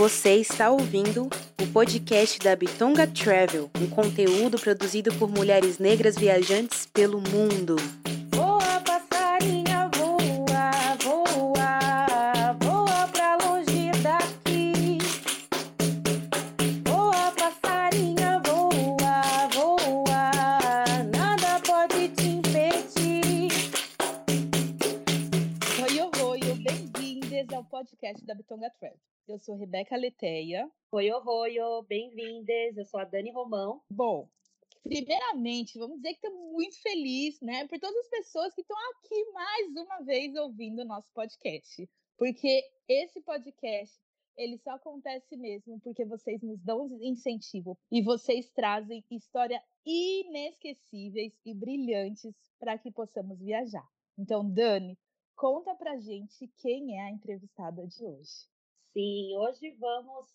Você está ouvindo o podcast da Bitonga Travel, um conteúdo produzido por mulheres negras viajantes pelo mundo. Voa, passarinha, voa, voa, voa pra longe daqui. Voa, passarinha, voa, voa, nada pode te impedir. Oi, oi, bem-vindas ao podcast da Bitonga Travel. Eu sou Rebeca Leteia. Oi, oi, oi, bem-vindas. Eu sou a Dani Romão. Bom, primeiramente, vamos dizer que estou muito feliz, né, por todas as pessoas que estão aqui mais uma vez ouvindo o nosso podcast. Porque esse podcast, ele só acontece mesmo porque vocês nos dão incentivo e vocês trazem histórias inesquecíveis e brilhantes para que possamos viajar. Então, Dani, conta pra gente quem é a entrevistada de hoje. Sim, hoje vamos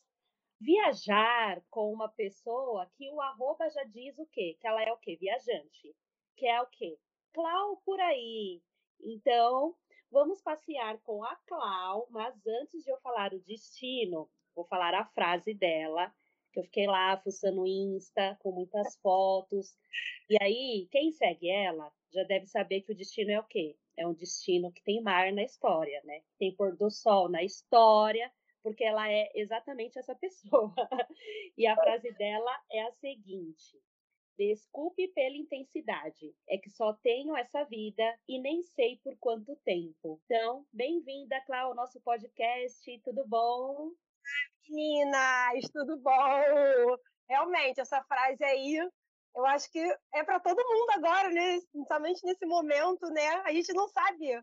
viajar com uma pessoa que o arroba já diz o quê? Que ela é o quê? Viajante. Que é o quê? Clau por aí. Então, vamos passear com a Clau, mas antes de eu falar o destino, vou falar a frase dela, que eu fiquei lá fuçando o Insta com muitas fotos. E aí, quem segue ela já deve saber que o destino é o quê? É um destino que tem mar na história, né? Tem pôr do sol na história porque ela é exatamente essa pessoa. e a frase dela é a seguinte: Desculpe pela intensidade, é que só tenho essa vida e nem sei por quanto tempo. Então, bem-vinda, Cláudia, ao nosso podcast. Tudo bom? Meninas, tudo bom? Realmente, essa frase aí, eu acho que é para todo mundo agora, né? Principalmente nesse momento, né? A gente não sabe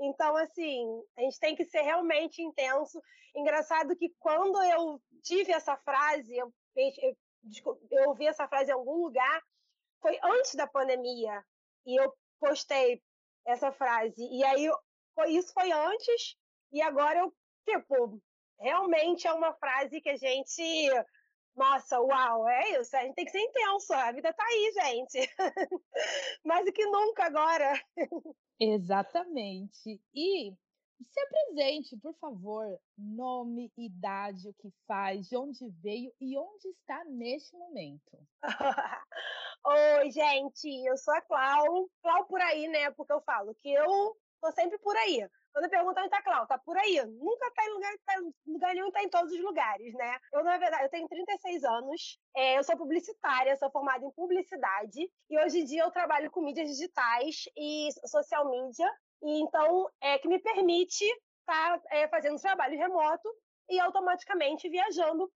então, assim, a gente tem que ser realmente intenso. Engraçado que quando eu tive essa frase, eu, eu, eu ouvi essa frase em algum lugar, foi antes da pandemia. E eu postei essa frase. E aí, foi, isso foi antes, e agora eu, tipo, realmente é uma frase que a gente. Nossa, uau, é isso. A gente tem que ser intenso. A vida tá aí, gente. Mais do que nunca agora. Exatamente. E se apresente, por favor, nome, idade, o que faz, de onde veio e onde está neste momento. Oi, gente, eu sou a Clau. Clau por aí, né? Porque eu falo que eu tô sempre por aí. Quando perguntam tá Clau, tá por aí. Nunca tá em lugar, tá em lugar nenhum, tá em todos os lugares, né? Eu, na verdade, eu tenho 36 anos, é, eu sou publicitária, sou formada em publicidade, e hoje em dia eu trabalho com mídias digitais e social media, e então é que me permite estar tá, é, fazendo trabalho remoto e automaticamente viajando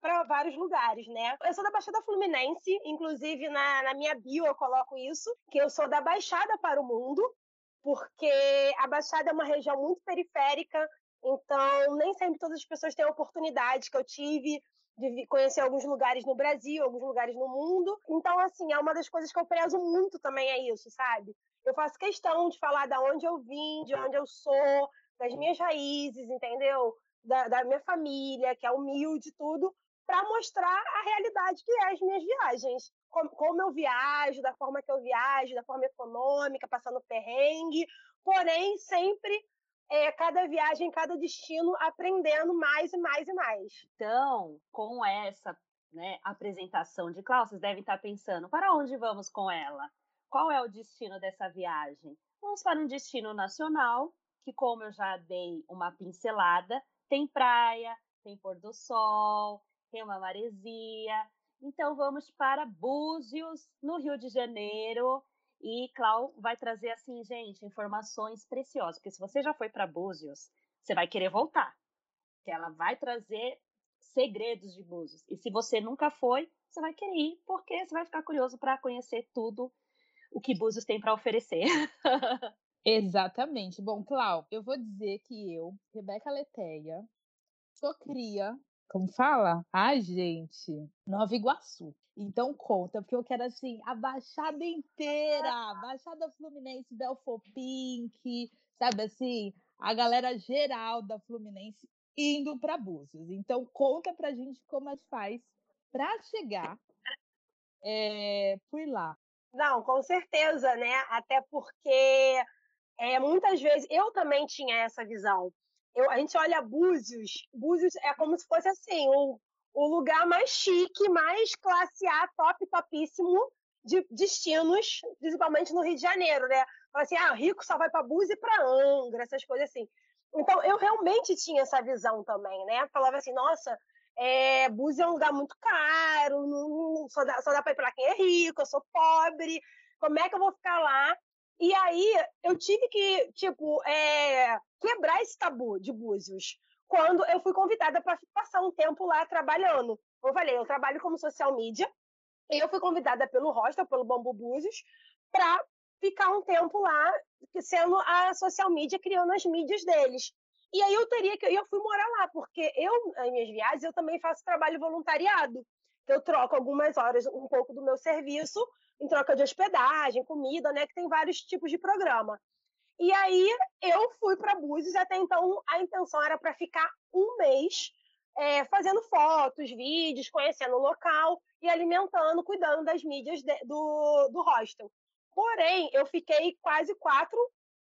para vários lugares, né? Eu sou da Baixada Fluminense, inclusive na, na minha bio eu coloco isso, que eu sou da Baixada para o Mundo, porque a Baixada é uma região muito periférica, então nem sempre todas as pessoas têm a oportunidade que eu tive de conhecer alguns lugares no Brasil, alguns lugares no mundo. Então, assim, é uma das coisas que eu prezo muito também é isso, sabe? Eu faço questão de falar da onde eu vim, de onde eu sou, das minhas raízes, entendeu? Da, da minha família, que é humilde e tudo, para mostrar a realidade que é as minhas viagens como, como eu viajo, da forma que eu viajo, da forma econômica, passando perrengue, porém sempre é, cada viagem, cada destino, aprendendo mais e mais e mais. Então, com essa né, apresentação de Cláudia, vocês devem estar pensando, para onde vamos com ela? Qual é o destino dessa viagem? Vamos para um destino nacional, que como eu já dei uma pincelada, tem praia, tem pôr do sol, tem uma maresia, então vamos para Búzios, no Rio de Janeiro. E Clau vai trazer assim, gente, informações preciosas, porque se você já foi para Búzios, você vai querer voltar. Que ela vai trazer segredos de Búzios. E se você nunca foi, você vai querer ir, porque você vai ficar curioso para conhecer tudo o que Búzios tem para oferecer. Exatamente. Bom, Clau, eu vou dizer que eu, Rebeca Leteia, sou cria como fala? Ai, gente, Nova Iguaçu. Então conta, porque eu quero assim, a Baixada inteira, Baixada Fluminense, Belfor Pink, sabe assim, a galera geral da Fluminense indo para Búzios. Então conta pra gente como é que faz para chegar é, por lá. Não, com certeza, né? Até porque é, muitas vezes eu também tinha essa visão eu, a gente olha Búzios, Búzios é como se fosse assim, o, o lugar mais chique, mais classe A, top, topíssimo de destinos, principalmente no Rio de Janeiro, né? Fala assim, ah, rico só vai para Búzios e para Angra, essas coisas assim. Então, eu realmente tinha essa visão também, né? Falava assim, nossa, é, Búzios é um lugar muito caro, não, só dá, só dá para ir para quem é rico, eu sou pobre, como é que eu vou ficar lá? E aí, eu tive que, tipo, é, quebrar esse tabu de Búzios, quando eu fui convidada para passar um tempo lá trabalhando. Eu falei, eu trabalho como social media, e eu fui convidada pelo Hostel, pelo Bambu Búzios, para ficar um tempo lá sendo a social media, criando as mídias deles. E aí eu teria que eu fui morar lá, porque eu, nas minhas viagens, eu também faço trabalho voluntariado. Eu troco algumas horas, um pouco do meu serviço, em troca de hospedagem, comida, né? Que tem vários tipos de programa. E aí eu fui para Búzios, até então a intenção era para ficar um mês é, fazendo fotos, vídeos, conhecendo o local e alimentando, cuidando das mídias de, do, do hostel. Porém, eu fiquei quase quatro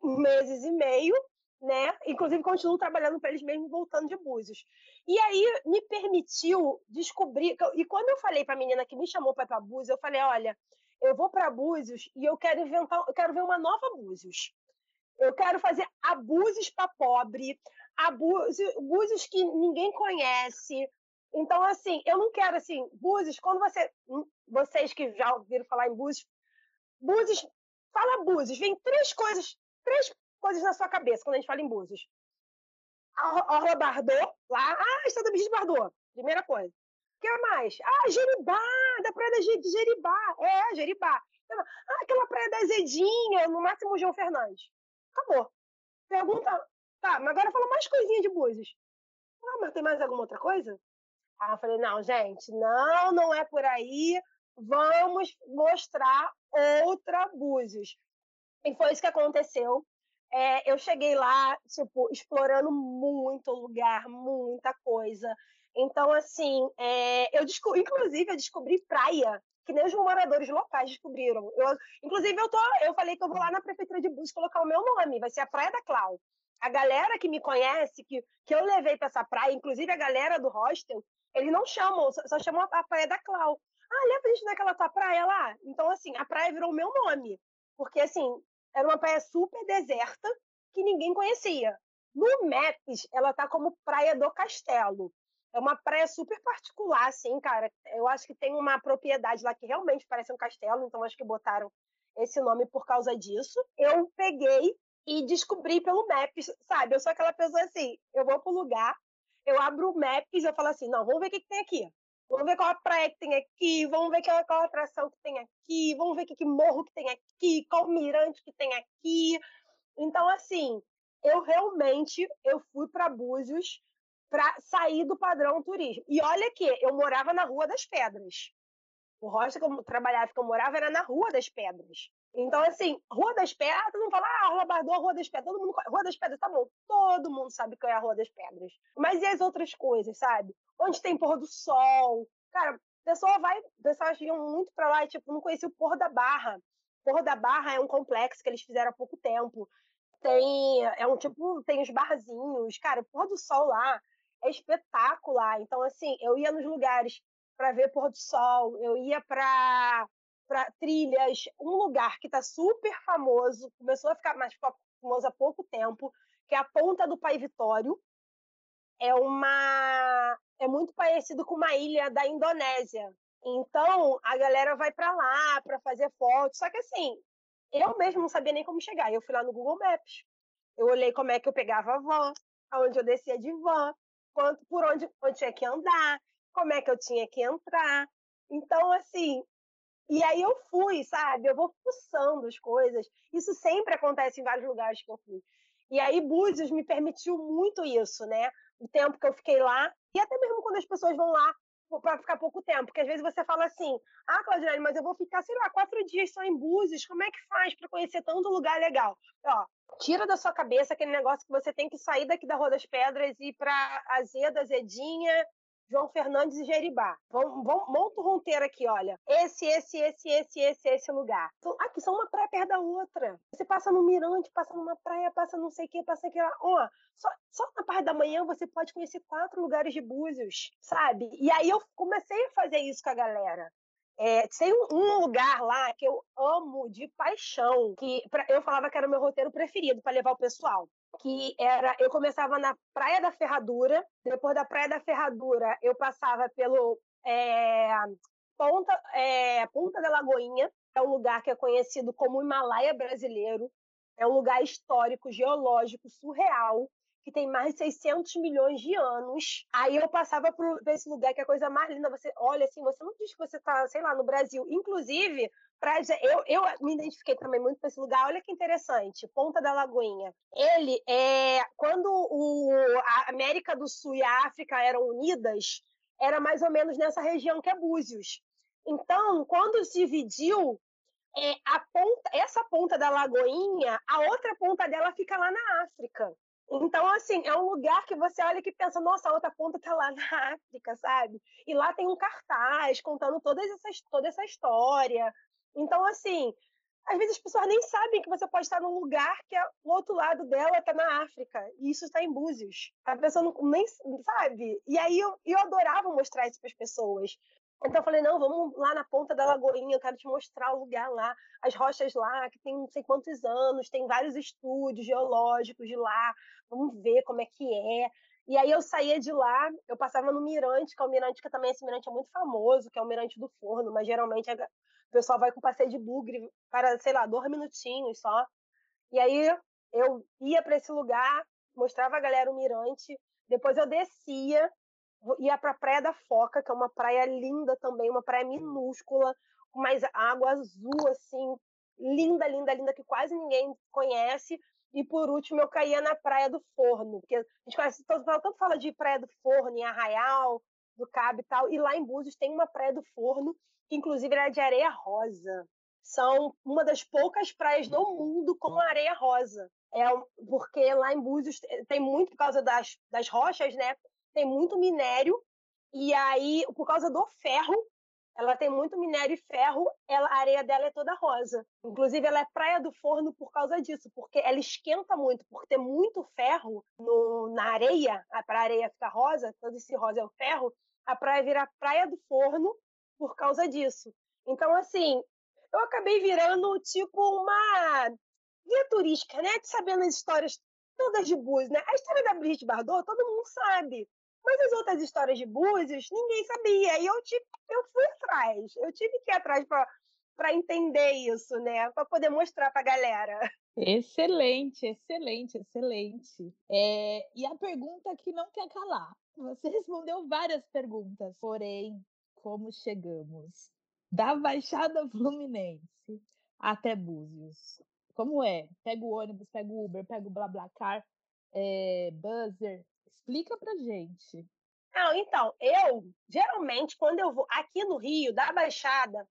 meses e meio, né? Inclusive, continuo trabalhando para eles mesmo, voltando de Búzios. E aí, me permitiu descobrir... E quando eu falei para a menina que me chamou para ir para Búzios, eu falei, olha, eu vou para Búzios e eu quero inventar... Eu quero ver uma nova Búzios. Eu quero fazer abusos para pobre, abusos que ninguém conhece. Então, assim, eu não quero, assim, Búzios, quando você... Hum, vocês que já ouviram falar em Búzios, Búzios, fala Búzios, vem três coisas, três coisas na sua cabeça quando a gente fala em Búzios. Orla Bardot, lá, ah, Estado de Bardot, primeira coisa. Que mais? Ah, Jeribá, da praia de Jeribá, é, Jeribá. Ah, aquela praia da Zedinha, no máximo João Fernandes. Acabou. Pergunta, tá, mas agora fala mais coisinha de Búzios. Ah, mas tem mais alguma outra coisa? Ah, eu falei, não, gente, não, não é por aí vamos mostrar outra Búzios. E foi isso que aconteceu. É, eu cheguei lá, tipo, explorando muito lugar, muita coisa. Então, assim, é, eu descobri, inclusive, eu descobri praia, que nem os moradores locais descobriram. Eu, inclusive, eu, tô, eu falei que eu vou lá na prefeitura de Búzios colocar o meu nome, vai ser a Praia da Clau. A galera que me conhece, que, que eu levei para essa praia, inclusive a galera do hostel, eles não chamam, só, só chamam a, Praia da Clau. Ah, leva a gente naquela tua praia lá? Então, assim, a praia virou o meu nome. Porque, assim, era uma praia super deserta que ninguém conhecia. No Maps, ela tá como Praia do Castelo. É uma praia super particular, assim, cara. Eu acho que tem uma propriedade lá que realmente parece um castelo, então acho que botaram esse nome por causa disso. Eu peguei e descobri pelo Maps, sabe? Eu sou aquela pessoa assim, eu vou pro lugar, eu abro o Maps eu falo assim, não, vamos ver o que, que tem aqui. Vamos ver qual a praia que tem aqui, vamos ver qual, qual a atração que tem aqui, vamos ver que, que morro que tem aqui, qual mirante que tem aqui. Então, assim, eu realmente eu fui para Búzios para sair do padrão turismo. E olha que eu morava na Rua das Pedras. O rosto que eu trabalhava, que eu morava, era na Rua das Pedras. Então, assim, Rua das Pedras, mundo fala, ah, Rua Bardot, Rua das Pedras, todo mundo, Rua das Pedras, tá bom, todo mundo sabe que é a Rua das Pedras. Mas e as outras coisas, sabe? Onde tem pôr do sol? Cara, o pessoal vai, pessoas iam muito pra lá e, tipo, não conhecia o Porro da Barra. Porro da Barra é um complexo que eles fizeram há pouco tempo. Tem, é um tipo, tem os barzinhos, cara, o pôr do sol lá é espetacular. Então, assim, eu ia nos lugares para ver pôr do sol, eu ia para trilhas, um lugar que está super famoso, começou a ficar mais famoso há pouco tempo, que é a Ponta do Pai Vitório. É uma é muito parecido com uma ilha da Indonésia. Então, a galera vai para lá para fazer fotos. Só que assim, eu mesmo não sabia nem como chegar. Eu fui lá no Google Maps. Eu olhei como é que eu pegava a van, aonde eu descia de van, quanto por onde eu tinha que andar, como é que eu tinha que entrar. Então, assim, e aí eu fui, sabe? Eu vou fuçando as coisas. Isso sempre acontece em vários lugares que eu fui. E aí Búzios me permitiu muito isso, né? O tempo que eu fiquei lá. E até mesmo quando as pessoas vão lá para ficar pouco tempo. Porque às vezes você fala assim, ah, Claudiane, mas eu vou ficar, sei lá, quatro dias só em Búzios. Como é que faz para conhecer tanto lugar legal? Ó, tira da sua cabeça aquele negócio que você tem que sair daqui da Rua das Pedras e ir para Azeda, Azedinha, João Fernandes e Jeribá. Vamos, vamos, monta o ronteiro aqui, olha. Esse, esse, esse, esse, esse, esse lugar. Então, aqui são uma praia perto da outra. Você passa no mirante, passa numa praia, passa não sei o que, passa aqui lá. Ó, só, só na parte da manhã você pode conhecer quatro lugares de Búzios, sabe? E aí eu comecei a fazer isso com a galera. É, tem um, um lugar lá que eu amo de paixão, que pra- eu falava que era o meu roteiro preferido para levar o pessoal. Que era, eu começava na Praia da Ferradura, depois da Praia da Ferradura eu passava pelo é, Ponta, é, Ponta da Lagoinha, é um lugar que é conhecido como Himalaia brasileiro, é um lugar histórico, geológico, surreal, que tem mais de 600 milhões de anos. Aí eu passava por esse lugar que é a coisa mais linda. Você olha assim, você não diz que você está, sei lá, no Brasil. Inclusive, pra, eu, eu me identifiquei também muito com esse lugar. Olha que interessante, Ponta da Lagoinha. Ele é quando o, a América do Sul e a África eram unidas, era mais ou menos nessa região que é Búzios. Então, quando se dividiu, é, ponta, essa ponta da Lagoinha, a outra ponta dela fica lá na África. Então, assim, é um lugar que você olha e pensa, nossa, a outra ponta tá lá na África, sabe? E lá tem um cartaz contando todas essas, toda essa história. Então, assim, às vezes as pessoas nem sabem que você pode estar num lugar que é, o outro lado dela está na África, e isso está em Búzios. A pessoa não, nem sabe. E aí eu, eu adorava mostrar isso para as pessoas. Então eu falei, não, vamos lá na ponta da Lagoinha, eu quero te mostrar o lugar lá, as rochas lá, que tem não sei quantos anos, tem vários estúdios geológicos de lá, vamos ver como é que é. E aí eu saía de lá, eu passava no Mirante, que é o Mirante que também esse Mirante é muito famoso, que é o Mirante do Forno, mas geralmente a- o pessoal vai com passeio de bugre para, sei lá, dois minutinhos só. E aí eu ia para esse lugar, mostrava a galera o Mirante, depois eu descia, ia para a Praia da Foca, que é uma praia linda também, uma praia minúscula, com mais água azul, assim, linda, linda, linda, que quase ninguém conhece. E por último, eu caía na Praia do Forno, porque a gente conhece, todo, tanto fala de Praia do Forno, em Arraial, do Cabo e tal, e lá em Búzios tem uma Praia do Forno, que inclusive era de areia rosa. São uma das poucas praias no mundo com areia rosa. É porque lá em Búzios te- tem muito, por causa das, das rochas, né? Tem muito minério, e aí, por causa do ferro, ela tem muito minério e ferro, ela, a areia dela é toda rosa. Inclusive, ela é praia do forno por causa disso, porque ela esquenta muito, por ter muito ferro no, na areia, para a areia ficar rosa, todo esse rosa é o ferro, a praia vira praia do forno por causa disso. Então, assim, eu acabei virando tipo uma guia turística, né? De sabendo as histórias todas de Búzios, né? A história da Brigitte Bardot, todo mundo sabe. Mas as outras histórias de Búzios, ninguém sabia. E eu, tive, eu fui atrás. Eu tive que ir atrás para entender isso, né? Para poder mostrar para a galera. Excelente, excelente, excelente. É, e a pergunta que não quer calar. Você respondeu várias perguntas, porém, como chegamos da Baixada Fluminense até Búzios? Como é? Pega o ônibus, pega o Uber, pega o BlaBlaCar, é, buzzer. Explica pra gente. Então, eu, geralmente, quando eu vou aqui no Rio, da Baixada,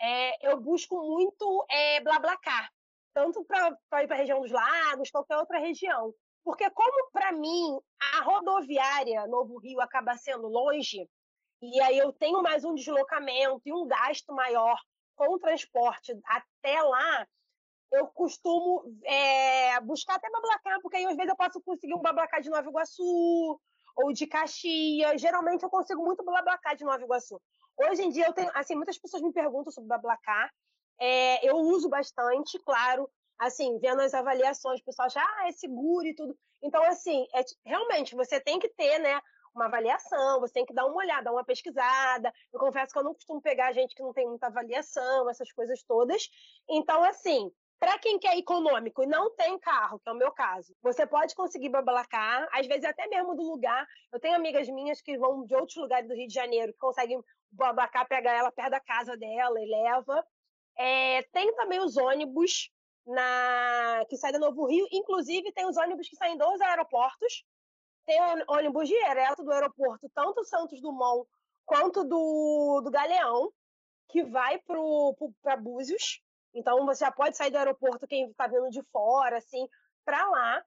é, eu busco muito é, BlaBlaCar. Tanto para ir para a região dos lagos, qualquer outra região. Porque como, para mim, a rodoviária Novo Rio acaba sendo longe, e aí eu tenho mais um deslocamento e um gasto maior com o transporte até lá, eu costumo é, buscar até Bablacar, porque aí às vezes eu posso conseguir um Bablacar de Nova Iguaçu ou de Caxias. Geralmente eu consigo muito Bablacar de Nova Iguaçu. Hoje em dia eu tenho, assim, muitas pessoas me perguntam sobre Bablacar. É, eu uso bastante, claro, assim, vendo as avaliações, o pessoal acha, ah, é seguro e tudo. Então, assim, é, realmente, você tem que ter, né, uma avaliação, você tem que dar uma olhada, uma pesquisada. Eu confesso que eu não costumo pegar gente que não tem muita avaliação, essas coisas todas. Então, assim, para quem quer econômico e não tem carro, que é o meu caso, você pode conseguir babalacar, às vezes até mesmo do lugar. Eu tenho amigas minhas que vão de outros lugares do Rio de Janeiro, que conseguem babalacar, pegar ela perto da casa dela e leva. É, tem também os ônibus na que saem do Novo Rio, inclusive tem os ônibus que saem dos aeroportos. Tem ônibus direto do aeroporto, tanto Santos Dumont quanto do, do Galeão, que vai para Búzios. Então você já pode sair do aeroporto quem está vindo de fora, assim, para lá.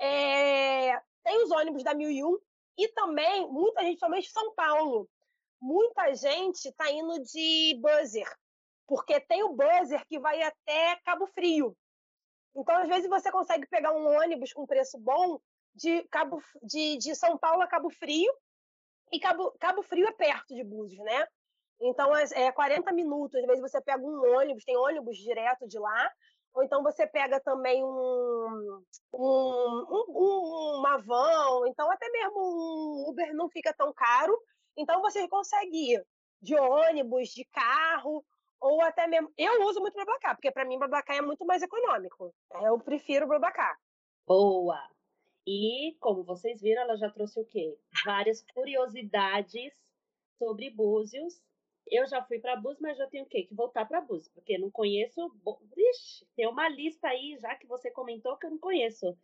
É... Tem os ônibus da 1001 e também muita gente, somente São Paulo, muita gente está indo de buzzer, porque tem o buzzer que vai até Cabo Frio. Então, às vezes, você consegue pegar um ônibus com preço bom de, Cabo, de, de São Paulo a Cabo Frio, e Cabo, Cabo Frio é perto de Búzios, né? Então, é, é 40 minutos. Às vezes você pega um ônibus, tem ônibus direto de lá, ou então você pega também um, um, um, uma van, então até mesmo um Uber não fica tão caro. Então você consegue ir de ônibus, de carro, ou até mesmo. Eu uso muito Blablacar, porque para mim o Blablacar é muito mais econômico. Eu prefiro Blablacar. Boa! E, como vocês viram, ela já trouxe o quê? Várias curiosidades sobre Búzios eu já fui para Búzios, mas já tenho? Que voltar para Búzios, porque não conheço. Ixi, tem uma lista aí já que você comentou que eu não conheço.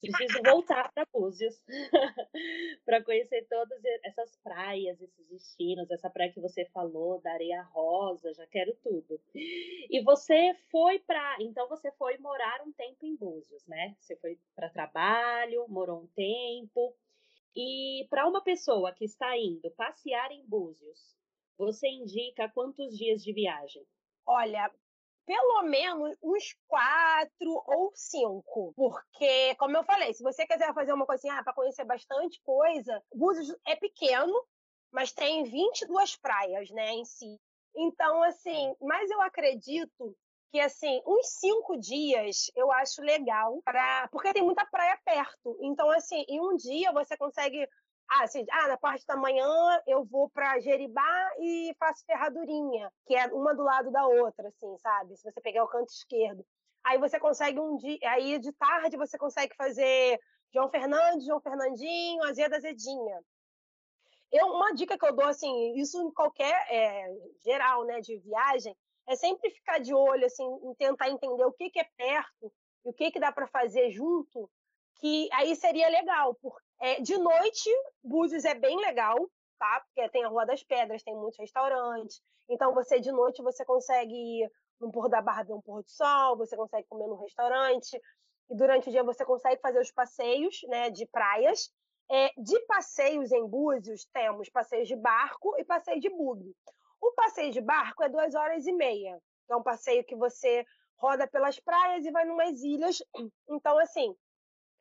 Preciso voltar para Búzios para conhecer todas essas praias, esses destinos, essa praia que você falou, da areia rosa, já quero tudo. E você foi para, então você foi morar um tempo em Búzios, né? Você foi para trabalho, morou um tempo. E para uma pessoa que está indo passear em Búzios, você indica quantos dias de viagem? Olha, pelo menos uns quatro ou cinco. Porque, como eu falei, se você quiser fazer uma coisinha assim, ah, para conhecer bastante coisa, Búzios é pequeno, mas tem 22 praias, né, em si. Então, assim, mas eu acredito que, assim, uns cinco dias eu acho legal, porque tem muita praia perto. Então, assim, em um dia você consegue ah, assim, ah, na parte da manhã eu vou para Jeribá e faço ferradurinha, que é uma do lado da outra, assim, sabe? Se você pegar o canto esquerdo. Aí você consegue um dia, aí de tarde você consegue fazer João Fernandes, João Fernandinho, Azeda Azedinha. Eu, uma dica que eu dou, assim, isso em qualquer, é, geral, né, de viagem, é sempre ficar de olho, assim, em tentar entender o que, que é perto e o que, que dá para fazer junto, que aí seria legal, porque é, de noite, Búzios é bem legal, tá? Porque tem a Rua das Pedras, tem muitos restaurantes. Então, você de noite você consegue ir no Porto da Barra ver um pôr do sol, você consegue comer no restaurante. E durante o dia você consegue fazer os passeios né, de praias. É, de passeios em Búzios, temos passeios de barco e passeio de bug. O passeio de barco é duas horas e meia. É um passeio que você roda pelas praias e vai numas ilhas. Então, assim,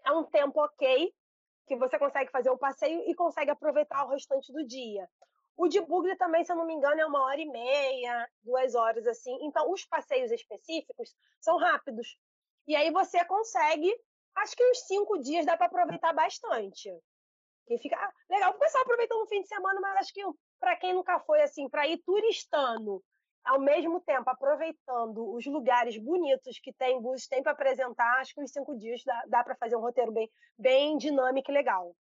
é um tempo ok que você consegue fazer um passeio e consegue aproveitar o restante do dia. O de Bugre também, se eu não me engano, é uma hora e meia, duas horas assim. Então, os passeios específicos são rápidos. E aí você consegue, acho que uns cinco dias dá para aproveitar bastante. Que fica ah, legal. O pessoal aproveita um fim de semana, mas acho que para quem nunca foi assim, para ir turistando ao mesmo tempo aproveitando os lugares bonitos que tem Búzios tem para apresentar, acho que os cinco dias dá, dá para fazer um roteiro bem, bem dinâmico e legal.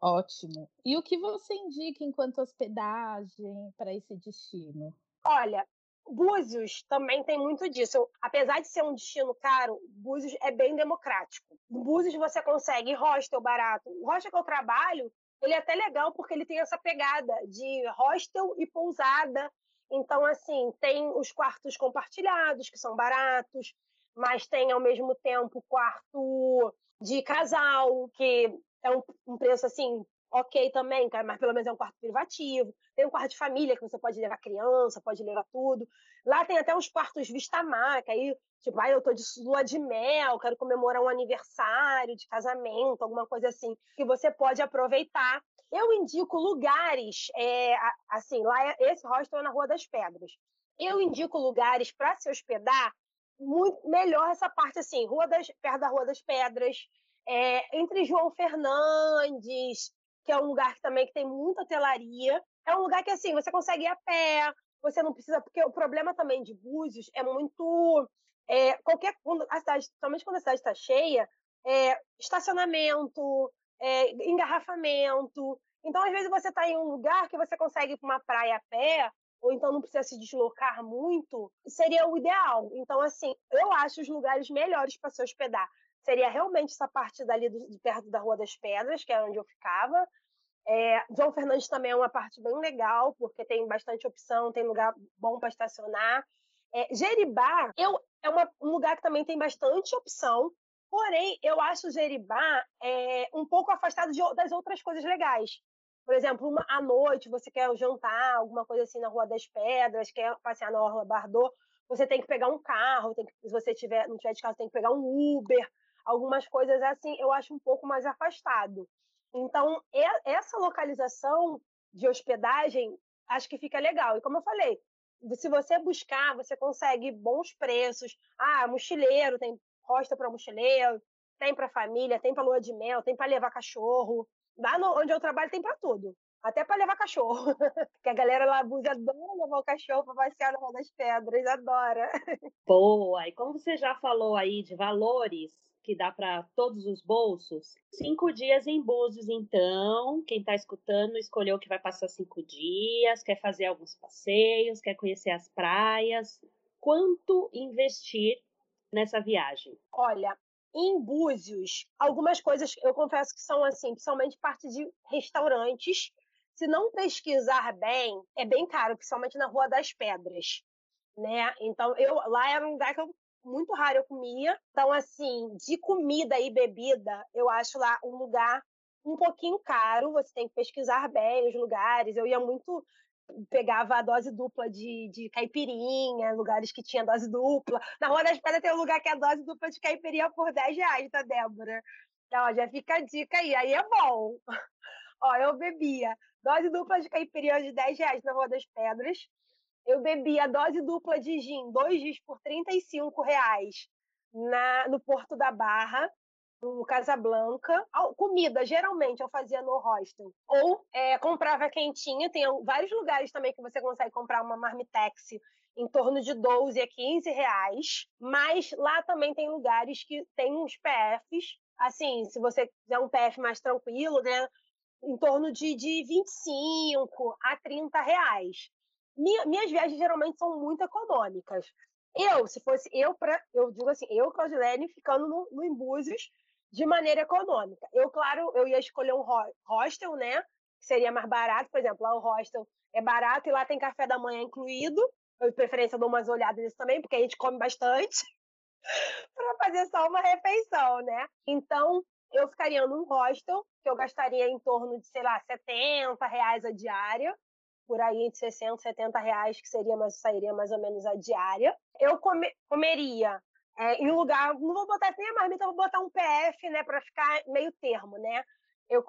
Ótimo. E o que você indica enquanto hospedagem para esse destino? Olha, Búzios também tem muito disso. Apesar de ser um destino caro, Búzios é bem democrático. Em Búzios você consegue hostel barato. O hostel que eu trabalho, ele é até legal porque ele tem essa pegada de hostel e pousada. Então, assim, tem os quartos compartilhados, que são baratos, mas tem ao mesmo tempo quarto de casal, que é um, um preço assim ok também, mas pelo menos é um quarto privativo. Tem um quarto de família que você pode levar criança, pode levar tudo. Lá tem até uns quartos vista-mar, que aí, tipo, ah, eu tô de lua de mel, quero comemorar um aniversário de casamento, alguma coisa assim, que você pode aproveitar. Eu indico lugares, é, assim, lá é, esse hostel é na Rua das Pedras. Eu indico lugares para se hospedar muito melhor essa parte assim, Rua das, perto da Rua das Pedras, é, entre João Fernandes, que é um lugar que também que tem muita hotelaria. É um lugar que, assim, você consegue ir a pé, você não precisa... Porque o problema também de Búzios é muito... É, qualquer... A cidade, somente quando a cidade está cheia, é, estacionamento, é, engarrafamento. Então, às vezes, você está em um lugar que você consegue ir para uma praia a pé, ou então não precisa se deslocar muito, seria o ideal. Então, assim, eu acho os lugares melhores para se hospedar seria realmente essa parte dali do, de perto da Rua das Pedras, que era onde eu ficava. É, João Fernandes também é uma parte bem legal, porque tem bastante opção, tem lugar bom para estacionar. É, Jeribá eu, é uma, um lugar que também tem bastante opção, porém, eu acho Jeribá é, um pouco afastado de, das outras coisas legais. Por exemplo, uma, à noite você quer jantar, alguma coisa assim na Rua das Pedras, quer passear na Orla Bardot, você tem que pegar um carro, tem que, se você tiver, não tiver de carro, tem que pegar um Uber, algumas coisas assim, eu acho um pouco mais afastado. Então, essa localização de hospedagem, acho que fica legal. E como eu falei, se você buscar, você consegue bons preços. Ah, mochileiro, tem hostel para mochileiro, tem para família, tem para lua de mel, tem para levar cachorro. Lá no- onde eu trabalho tem para tudo. Até para levar cachorro. que a galera lá abusa adora levar o cachorro para passear na Rua das Pedras, adora. Boa! E como você já falou aí de valores que dá para todos os bolsos, cinco dias em Búzios, então. Quem está escutando escolheu que vai passar cinco dias, quer fazer alguns passeios, quer conhecer as praias. Quanto investir nessa viagem? Olha, em Búzios, algumas coisas eu confesso que são assim, principalmente parte de restaurantes. Se não pesquisar bem, é bem caro, principalmente na Rua das Pedras, né? Então, eu lá era um lugar que eu muito raro eu comia. Então, assim, de comida e bebida, eu acho lá um lugar um pouquinho caro. Você tem que pesquisar bem os lugares. Eu ia muito pegava a dose dupla de, de caipirinha, lugares que tinha dose dupla. Na Rua das Pedras tem um lugar que é dose dupla de caipirinha por 10 reais, tá, Débora? Então, já fica a dica aí. Aí é bom. Ó, eu bebia dose dupla de caipirinha de 10 reais na Rua das Pedras. Eu bebia dose dupla de gin, dois gins por 35 reais na, no Porto da Barra, no Casablanca. Comida, geralmente, eu fazia no hostel. Ou é, comprava quentinha. Tem vários lugares também que você consegue comprar uma marmitex em torno de 12 a 15 reais. Mas lá também tem lugares que tem uns PFs. Assim, se você quiser um PF mais tranquilo, né? Em torno de, de 25 a 30 reais. Minha- minhas viagens geralmente são muito econômicas. Eu, se fosse eu, pra, eu digo assim, eu, Claudilene, ficando no, no de maneira econômica. Eu, claro, eu ia escolher um ho- hostel, né? Que seria mais barato. Por exemplo, lá o hostel é barato e lá tem café da manhã incluído. Eu, de preferência, dou umas olhadas nisso também, porque a gente come bastante para fazer só uma refeição, né? Então, eu ficaria num hostel, que eu gastaria em torno de, sei lá, 70 reais a diária, por aí entre 60 e 70 reais, que seria mais, sairia mais ou menos a diária. Eu come- comeria é, em lugar, não vou botar nem a marmita, vou botar um PF, né, para ficar meio termo, né? Eu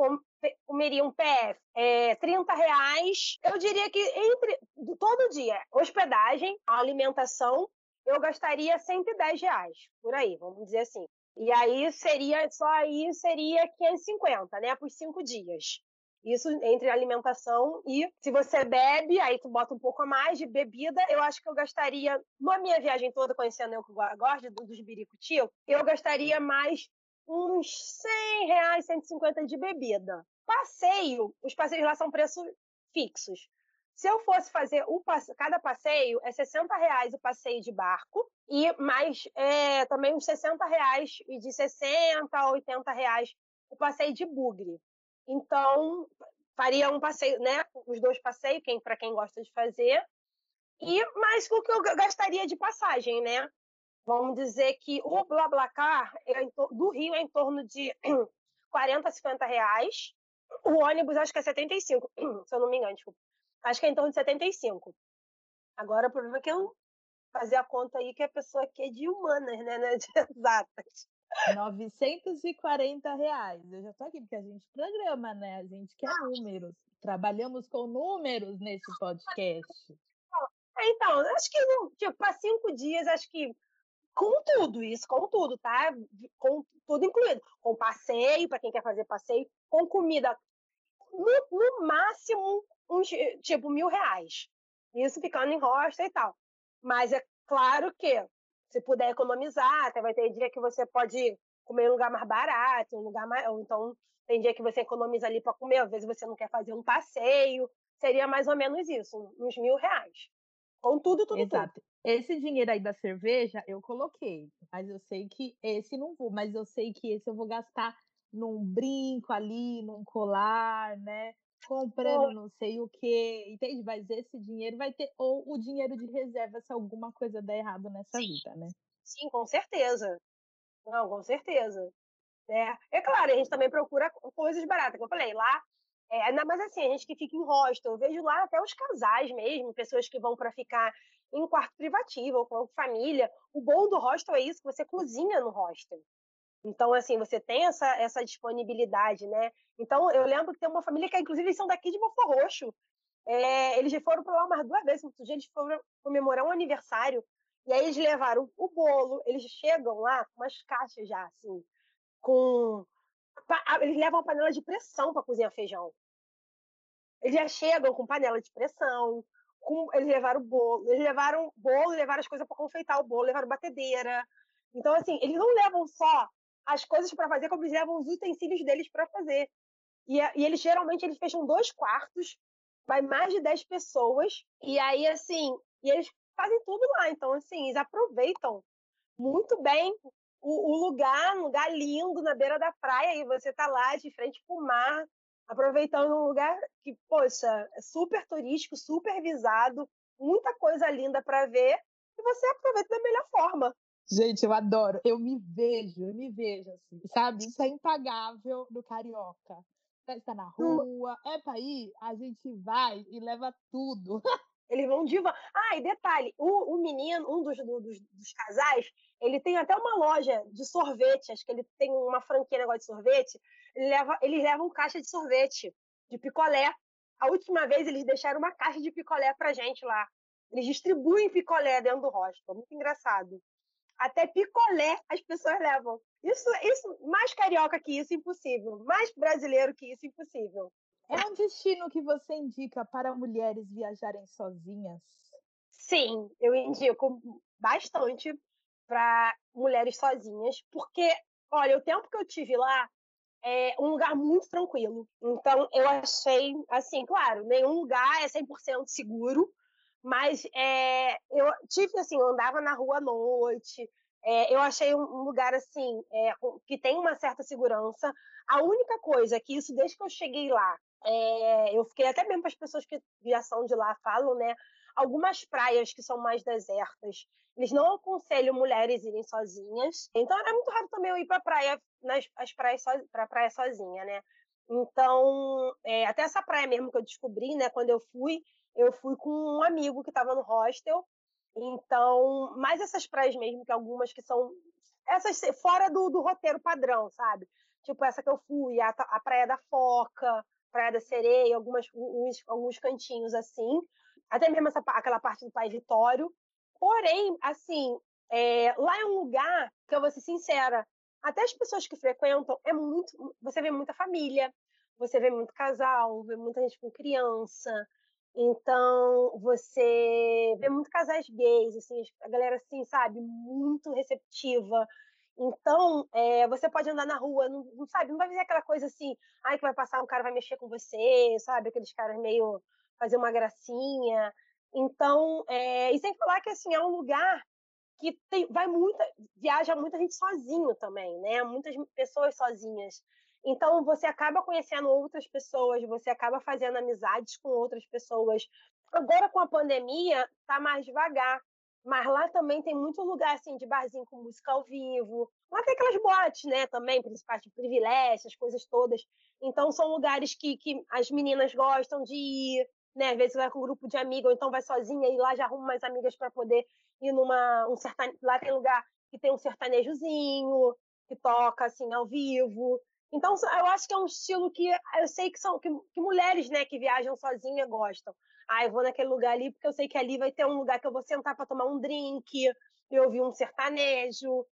comeria um PF, é, 30 reais. Eu diria que entre todo dia, hospedagem, alimentação, eu gastaria 110 reais, por aí, vamos dizer assim. E aí seria, só aí seria 550, né, por cinco dias. Isso entre alimentação e se você bebe, aí tu bota um pouco a mais de bebida. Eu acho que eu gastaria, na minha viagem toda, conhecendo eu que gosto do- dos biricuti, eu gastaria mais uns 100 reais, 150 de bebida. Passeio, os passeios lá são preços fixos. Se eu fosse fazer o passe- cada passeio, é 60 reais o passeio de barco e mais é, também uns 60 reais, e de 60 a 80 reais o passeio de bugre. Então, faria um passeio, né? Os dois passeios, quem, para quem gosta de fazer. E mais o que eu ga- gastaria de passagem, né? Vamos dizer que o BlaBlaCar é do Rio é em torno de 40, 50 reais. O ônibus acho que é 75, se eu não me engano, desculpa. Acho que é em torno de 75. Agora, o problema é que eu fazer a conta aí que a pessoa aqui é de humanas, né? Não é de exatas. 940 reais. Eu já tô aqui porque a gente programa, né? A gente quer números. Trabalhamos com números nesse podcast. É, Então, acho que, não- tipo, para cinco dias, acho que com tudo isso, com tudo, tá? Com tudo incluído. Com passeio, para quem quer fazer passeio, com comida, no, no máximo, uns, tipo, mil reais. Isso ficando em hostel e tal. Mas é claro que, se puder economizar, até vai ter dia que você pode comer em um lugar mais barato, um lugar mais. Ou então, tem dia que você economiza ali para comer, às vezes você não quer fazer um passeio. Seria mais ou menos isso, uns mil reais. Com tudo, tudo, tudo. Exato. Esse dinheiro aí da cerveja eu coloquei, mas eu sei que esse não vou, mas eu sei que esse eu vou gastar num brinco ali, num colar, né? Comprando não sei o quê, entende? Mas esse dinheiro vai ter, ou o dinheiro de reserva se alguma coisa der errado nessa Sim. vida, né? Sim, com certeza. Não, com certeza. É, é claro, a gente também procura co- coisas baratas. Como eu falei, lá É, mais assim, a gente que fica em hostel, eu vejo lá até os casais mesmo, pessoas que vão para ficar em quarto privativo ou com família. O bom do hostel é isso, que você cozinha no hostel. Então, assim, você tem essa, essa disponibilidade, né? Então, eu lembro que tem uma família que, inclusive, eles são daqui de Belfort Roxo. É, eles já foram para lá umas duas vezes. Outro dia eles foram comemorar um aniversário. E aí eles levaram o bolo. Eles chegam lá com umas caixas já, assim, com... Eles levam uma panela de pressão para cozinhar feijão. Eles já chegam com panela de pressão, com... eles levaram o bolo, eles levaram bolo, levaram as coisas para confeitar o bolo, levaram batedeira. Então, assim, eles não levam só as coisas para fazer, como eles levam os utensílios deles para fazer. E, e, eles geralmente eles fecham dois quartos, vai mais de dez pessoas, e aí, assim, e eles fazem tudo lá. Então, assim, eles aproveitam muito bem o, o lugar, um lugar lindo na beira da praia, e você tá lá de frente para o mar, aproveitando um lugar que, poxa, é super turístico, super visado, muita coisa linda para ver, e você aproveita da melhor forma. Gente, eu adoro. Eu me vejo, eu me vejo assim, sabe? Isso é impagável no carioca. Festa na rua, é pra ir, a gente vai e leva tudo. Eles vão de van. Ah, e detalhe, o, o menino, um dos, dos, dos, casais, ele tem até uma loja de sorvete, acho que ele tem uma franquia negócio de sorvete, ele leva, eles levam caixa de sorvete, de picolé. A última vez eles deixaram uma caixa de picolé pra gente lá. Eles distribuem picolé dentro do hostel, muito engraçado. Até picolé as pessoas levam. Isso, isso mais carioca que isso, impossível. Mais brasileiro que isso, impossível. É um destino que você indica para mulheres viajarem sozinhas? Sim, eu indico bastante para mulheres sozinhas, porque, olha, o tempo que eu tive lá é um lugar muito tranquilo. Então, eu achei, assim, claro, nenhum lugar é 100% seguro, mas é, eu tive, assim, eu andava na rua à noite, é, eu achei um lugar, assim, é, que tem uma certa segurança. A única coisa que isso, desde que eu cheguei lá, eu fiquei até mesmo para as pessoas que já são de lá falam, né? Algumas praias que são mais desertas, eles não aconselham mulheres irem sozinhas. Então era muito raro também eu ir para praia, nas as praias para praia sozinha, né? Então, é, até essa praia mesmo que eu descobri, né, quando eu fui, eu fui com um amigo que estava no hostel. Então, mais essas praias mesmo, que algumas que são essas fora do, do roteiro padrão, sabe? Tipo essa que eu fui, a, a Praia da Foca, Praia da Sereia, algumas, uns, alguns cantinhos assim. Até mesmo essa, aquela parte do Pai Vitório. Porém, assim, é, lá é um lugar que eu vou ser sincera, até as pessoas que frequentam, é muito. Você vê muita família, você vê muito casal, vê muita gente com criança. Então, você vê muito casais gays, assim, a galera, assim, sabe, muito receptiva. Então, é, você pode andar na rua, não, não, sabe, não vai ver aquela coisa assim, ai, que vai passar, um cara vai mexer com você, sabe, aqueles caras meio fazer uma gracinha. Então, é, e sem falar que, assim, é um lugar que tem, vai muita, viaja muita gente sozinho também, né, muitas pessoas sozinhas. Então, você acaba conhecendo outras pessoas, você acaba fazendo amizades com outras pessoas. Agora, com a pandemia, tá mais devagar. Mas lá também tem muito lugar, assim, de barzinho com música ao vivo. Lá tem aquelas boates, né, também, principais de privilégios, as coisas todas. Então, são lugares que, que as meninas gostam de ir, né? Às vezes vai com um grupo de amigos, ou então vai sozinha e lá já arruma mais amigas para poder ir numa... Um sertane... Lá tem lugar que tem um sertanejozinho, que toca, assim, ao vivo. Então, eu acho que é um estilo que eu sei que são que, que mulheres, né, que viajam sozinha gostam. Ah, eu vou naquele lugar ali porque eu sei que ali vai ter um lugar que eu vou sentar para tomar um drink, e ouvir um sertanejo.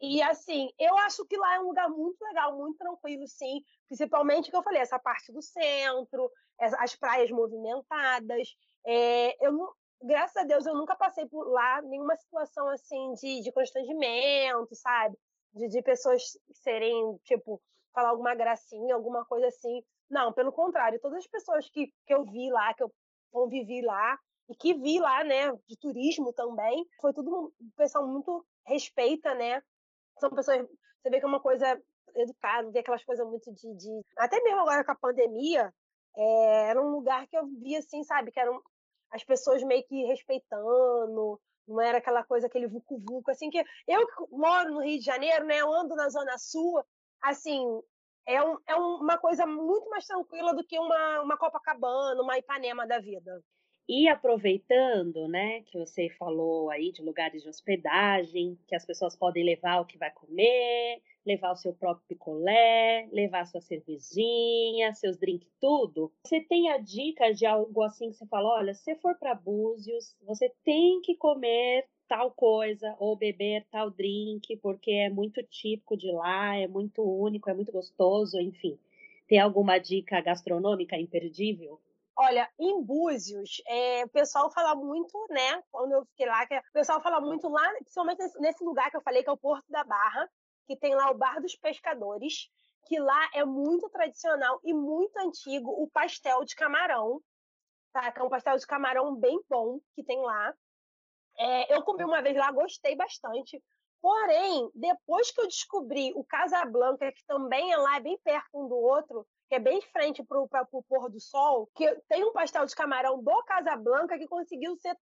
E assim, eu acho que lá é um lugar muito legal, muito tranquilo, sim. Principalmente que eu falei, essa parte do centro, as praias movimentadas. É, eu graças a Deus, eu nunca passei por lá nenhuma situação assim de, de constrangimento, sabe? De, de pessoas serem, tipo, falar alguma gracinha, alguma coisa assim. Não, pelo contrário, todas as pessoas que, que eu vi lá, que eu convivi lá, e que vi lá, né, de turismo também, foi tudo um pessoal muito respeita, né? São pessoas, você vê que é uma coisa educada, vê aquelas coisas muito de, de... até mesmo agora com a pandemia, é, era um lugar que eu via assim, sabe, que eram as pessoas meio que respeitando, não era aquela coisa, aquele vucu-vucu, assim, que eu moro no Rio de Janeiro, né, eu ando na Zona Sul, assim, é, um, é uma coisa muito mais tranquila do que uma, uma Copacabana, uma Ipanema da vida. E aproveitando, né, que você falou aí de lugares de hospedagem, que as pessoas podem levar o que vai comer, levar o seu próprio picolé, levar sua cervejinha, seus drinks, tudo. Você tem a dica de algo assim que você fala, olha, se for para Búzios, você tem que comer tal coisa ou beber tal drink, porque é muito típico de lá, é muito único, é muito gostoso, enfim. Tem alguma dica gastronômica imperdível? Olha, em Búzios, é, o pessoal fala muito, né? Quando eu fiquei lá, que o pessoal fala muito lá, principalmente nesse lugar que eu falei, que é o Porto da Barra, que tem lá o Bar dos Pescadores, que lá é muito tradicional e muito antigo o pastel de camarão, tá? Que é um pastel de camarão bem bom que tem lá. É, eu comi uma vez lá, gostei bastante. Porém, depois que eu descobri o Casablanca, que também é lá, é bem perto um do outro, que é bem frente para o pôr do sol, que tem um pastel de camarão do Casablanca que conseguiu ser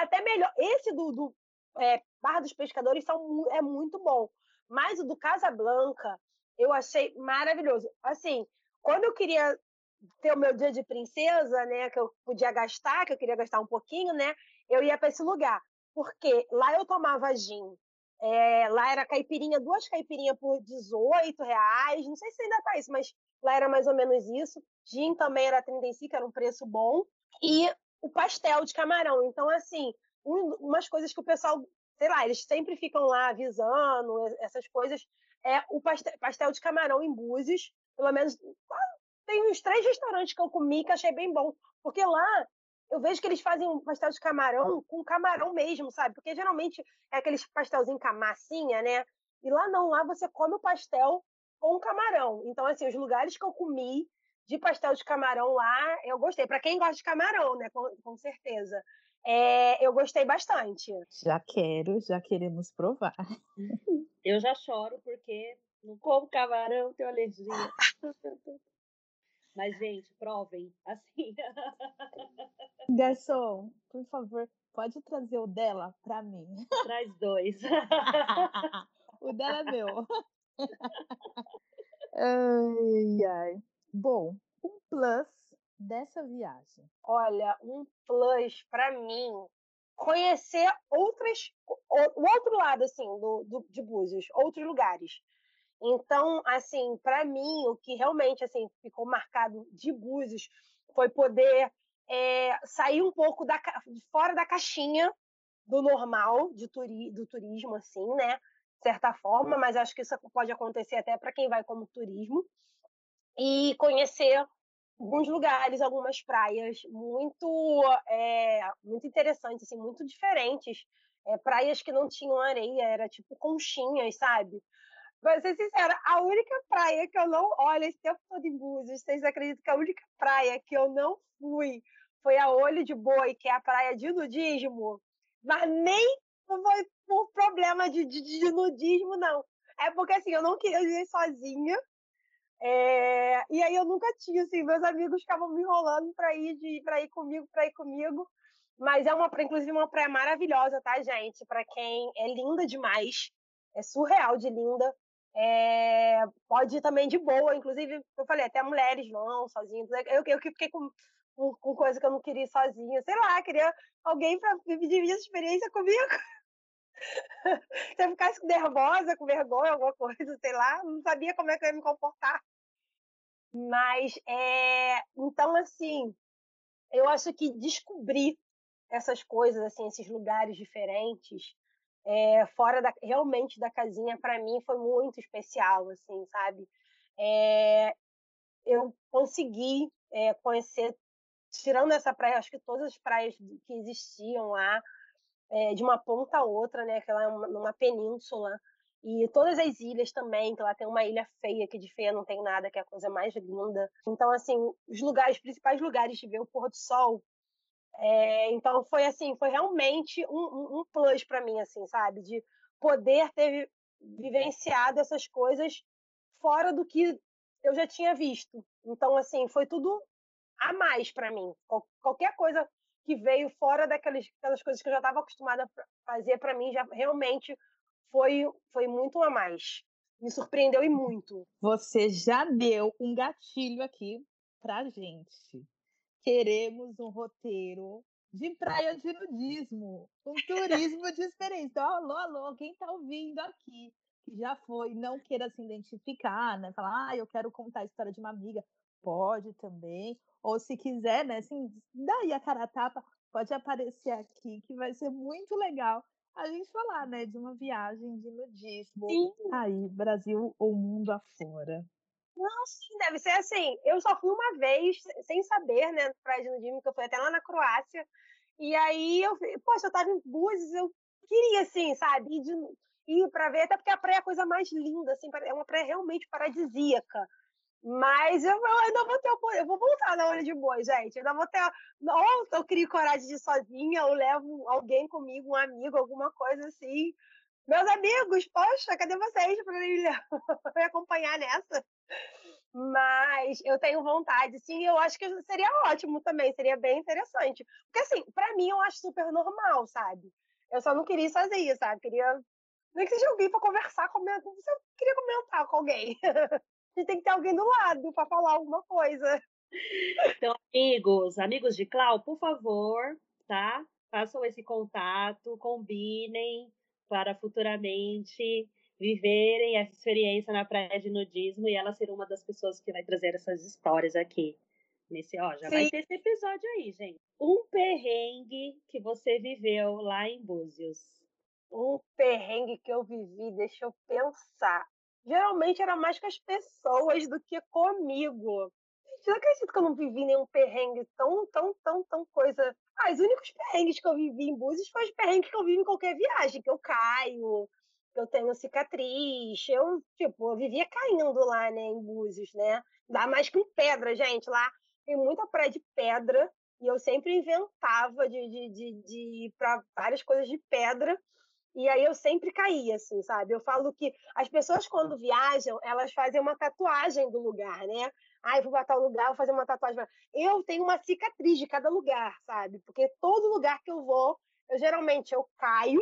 até melhor. Esse do, do é, Barra dos Pescadores são, é muito bom. Mas o do Casablanca eu achei maravilhoso. Assim, quando eu queria ter o meu dia de princesa, né, que eu podia gastar, que eu queria gastar um pouquinho, né, eu ia para esse lugar. Porque lá eu tomava gin. É, lá era caipirinha, duas caipirinhas por 18 reais. Não sei se ainda tá isso, mas lá era mais ou menos isso. Gin também era 35, era um preço bom. E o pastel de camarão. Então, assim, um, umas coisas que o pessoal, sei lá, eles sempre ficam lá avisando, essas coisas. É o pastel, pastel de camarão em Búzios. Pelo menos tem uns três restaurantes que eu comi que achei bem bom. Porque lá eu vejo que eles fazem um pastel de camarão com camarão mesmo, sabe? Porque geralmente é aqueles pastelzinho com massinha, né? E lá não, lá você come o pastel com camarão. Então, assim, os lugares que eu comi de pastel de camarão lá, eu gostei. Para quem gosta de camarão, né? Com, com certeza. É, eu gostei bastante. Já quero, já queremos provar. Eu já choro porque não como camarão, tenho alergia. Mas, gente, provem, assim. Garçom, por favor, pode trazer o dela para mim. Traz dois. o dela é meu. ai, ai. Bom, um plus dessa viagem. Olha, um plus para mim conhecer outras o outro lado assim do, do de Búzios, outros lugares. Então, assim, para mim, o que realmente assim ficou marcado de Búzios foi poder é, sair um pouco da, fora da caixinha do normal de turi, do turismo, assim, né? De certa forma, mas acho que isso pode acontecer até para quem vai como turismo. E conhecer alguns lugares, algumas praias muito, é, muito interessantes, assim, muito diferentes. É, praias que não tinham areia, era tipo conchinhas, sabe? Vou ser sincera, a única praia que eu não. Olha, esse tempo todo em Búzios, vocês acreditam que a única praia que eu não fui foi a Olho de Boi, que é a praia de nudismo, mas nem foi por problema de, de, de nudismo, não. É porque assim, eu não queria ir sozinha. É... E aí eu nunca tinha, assim, meus amigos ficavam me enrolando para ir, de, pra ir comigo, para ir comigo. Mas é uma, inclusive, uma praia maravilhosa, tá, gente? Para quem é linda demais, é surreal de linda. É, pode ir também de boa, inclusive, eu falei, até mulheres vão sozinhas. Eu, eu fiquei com, com, com, coisa que eu não queria ir sozinha, sei lá, queria alguém para dividir essa experiência comigo. Se eu ficasse nervosa, com vergonha, alguma coisa, sei lá, não sabia como é que eu ia me comportar. Mas, é, então, assim, eu acho que descobrir essas coisas, assim, esses lugares diferentes, é, fora da, realmente da casinha, para mim foi muito especial, assim, sabe? É, eu consegui é, conhecer, tirando essa praia, acho que todas as praias que existiam lá, de uma ponta a outra, né? Que ela é uma, numa península. E todas as ilhas também, que lá tem uma ilha feia, que de feia não tem nada, que é a coisa mais linda. Então, assim, os lugares, os principais lugares de ver o pôr do sol é, então foi assim, foi realmente um, um plus para mim, assim, sabe, de poder ter vivenciado essas coisas fora do que eu já tinha visto. Então, assim, foi tudo a mais para mim. Qualquer coisa que veio fora daquelas, daquelas coisas que eu já estava acostumada a fazer, para mim já realmente foi, foi muito a mais. me surpreendeu e muito. Você já deu um gatilho aqui pra gente. Queremos um roteiro de praia de nudismo, um turismo de experiência. Então, alô, alô, quem tá ouvindo aqui, que já foi, não queira se identificar, né? Falar, ah, eu quero contar a história de uma amiga, pode também. Ou se quiser, né, assim, daí a cara a tapa, pode aparecer aqui, que vai ser muito legal a gente falar, né, de uma viagem de nudismo Sim. aí, Brasil ou mundo afora. Não, sim, deve ser assim. Eu só fui uma vez, sem saber, né, pra de nudismo, que eu fui até lá na Croácia. E aí eu, poxa, eu tava em Búzios, eu queria, assim, sabe, ir, de, ir pra ver, até porque a praia é a coisa mais linda, assim, é uma praia realmente paradisíaca. Mas eu, eu ainda vou ter, eu vou voltar na Olho de Boi, gente. Eu ainda vou ter, ou eu crio coragem de ir sozinha, ou levo alguém comigo, um amigo, alguma coisa assim. Meus amigos, poxa, cadê vocês para me acompanhar nessa? Mas eu tenho vontade, sim, eu acho que seria ótimo também, seria bem interessante. Porque, assim, pra mim eu acho super normal, sabe? Eu só não queria ir sozinha, sabe? Queria. Nem que seja alguém pra conversar, comentar. Eu queria comentar com alguém. E tem que ter alguém do lado pra falar alguma coisa. Então, amigos, amigos de Clau, por favor, tá? Façam esse contato, combinem para futuramente viverem essa experiência na praia de nudismo e ela ser uma das pessoas que vai trazer essas histórias aqui. Nesse, ó, já vai Sim. ter esse episódio aí, gente. Um perrengue que você viveu lá em Búzios. Um perrengue que eu vivi, deixa eu pensar. Geralmente era mais com as pessoas do que comigo. Eu não acredito que eu não vivi nenhum perrengue tão, tão, tão, tão coisa. Ah, os únicos perrengues que eu vivi em Búzios foram os perrengues que eu vivo em qualquer viagem, que eu caio, eu tenho cicatriz. Eu, tipo, eu vivia caindo lá, né, em Búzios, né? Dá mais em pedra, gente. Lá tem muita praia de pedra e eu sempre inventava de, de, de, de ir para várias coisas de pedra. E aí eu sempre caía, assim, sabe? Eu falo que as pessoas, quando viajam, elas fazem uma tatuagem do lugar, né? Ah, eu vou para tal lugar, vou fazer uma tatuagem. Eu tenho uma cicatriz de cada lugar, sabe? Porque todo lugar que eu vou, eu geralmente eu caio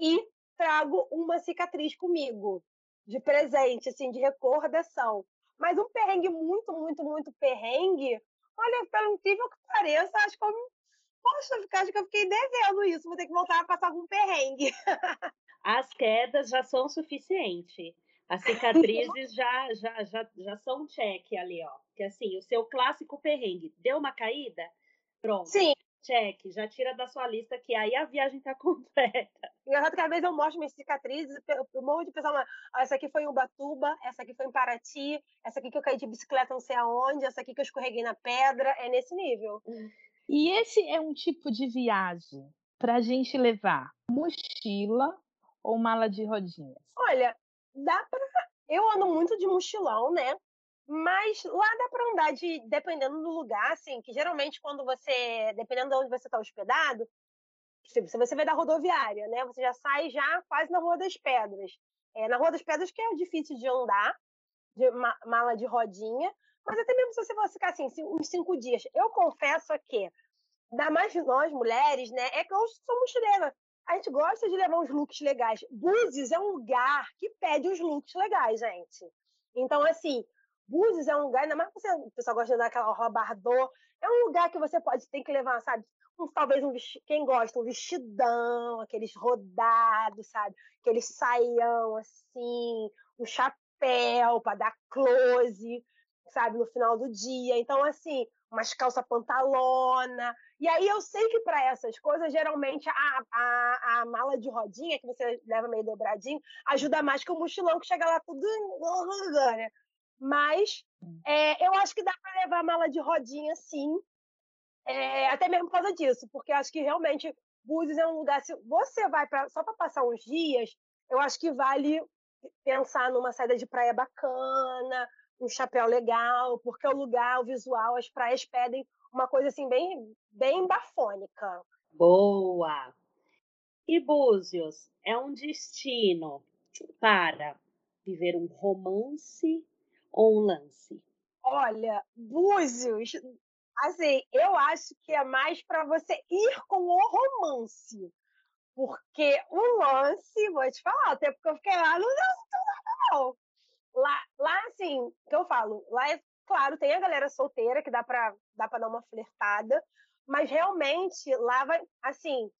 e trago uma cicatriz comigo, de presente, assim, de recordação. Mas um perrengue muito, muito, muito perrengue, olha, pelo incrível que pareça, acho que eu Poxa, acho que eu fiquei devendo isso. Vou ter que voltar a passar algum perrengue. As quedas já são suficiente. As cicatrizes já, já, já, já são um check ali, ó. Que assim, o seu clássico perrengue deu uma caída? Pronto. Sim. Check, já tira da sua lista que aí a viagem tá completa. Engraçado que às vezes eu mostro minhas cicatrizes, um monte de pessoal, ah, essa aqui foi em Ubatuba, essa aqui foi em Paraty, essa aqui que eu caí de bicicleta não sei aonde, essa aqui que eu escorreguei na pedra, é nesse nível. E esse é um tipo de viagem para a gente levar mochila ou mala de rodinhas? Olha, dá pra. Eu ando muito de mochilão, né? Mas lá dá pra andar de. Dependendo do lugar, assim, que geralmente quando você. Dependendo de onde você está hospedado, se se você vai da rodoviária, né? Você já sai já quase na Rua das Pedras. É, na Rua das Pedras que é difícil de andar, de ma- mala de rodinha. Mas até mesmo se você for ficar assim, uns cinco dias. Eu confesso que, da mais nós mulheres, né? É que eu sou mochileira. A gente gosta de levar uns looks legais. Búzios é um lugar que pede os looks legais, gente. Então, assim, Búzios é um lugar, ainda mais você, o pessoal gosta de dar aquela roupa bardô, é um lugar que você pode ter que levar, sabe? Um, talvez um quem gosta, um vestidão, aqueles rodados, sabe? Aqueles saião assim, um chapéu para dar close, sabe, no final do dia. Então, assim, umas calça pantalona. E aí eu sei que para essas coisas, geralmente a, a, a mala de rodinha, que você leva meio dobradinho, ajuda mais que o mochilão que chega lá tudo. né? Mas é, eu acho que dá para levar a mala de rodinha, sim. É, até mesmo por causa disso, porque acho que realmente Búzios é um lugar. Se você vai pra, só para passar uns dias, eu acho que vale pensar numa saída de praia bacana, um chapéu legal, porque o lugar, o visual, as praias pedem uma coisa assim bem, bem bafônica. Boa! E Búzios é um destino para viver um romance ou um lance? Olha, Búzios, assim, eu acho que é mais para você ir com o romance. Porque o lance, vou te falar, até porque eu fiquei lá, não deu tudo legal. Lá, lá, assim, que eu falo, lá é claro, tem a galera solteira que dá pra, dá dar uma flertada, mas realmente lá vai, assim,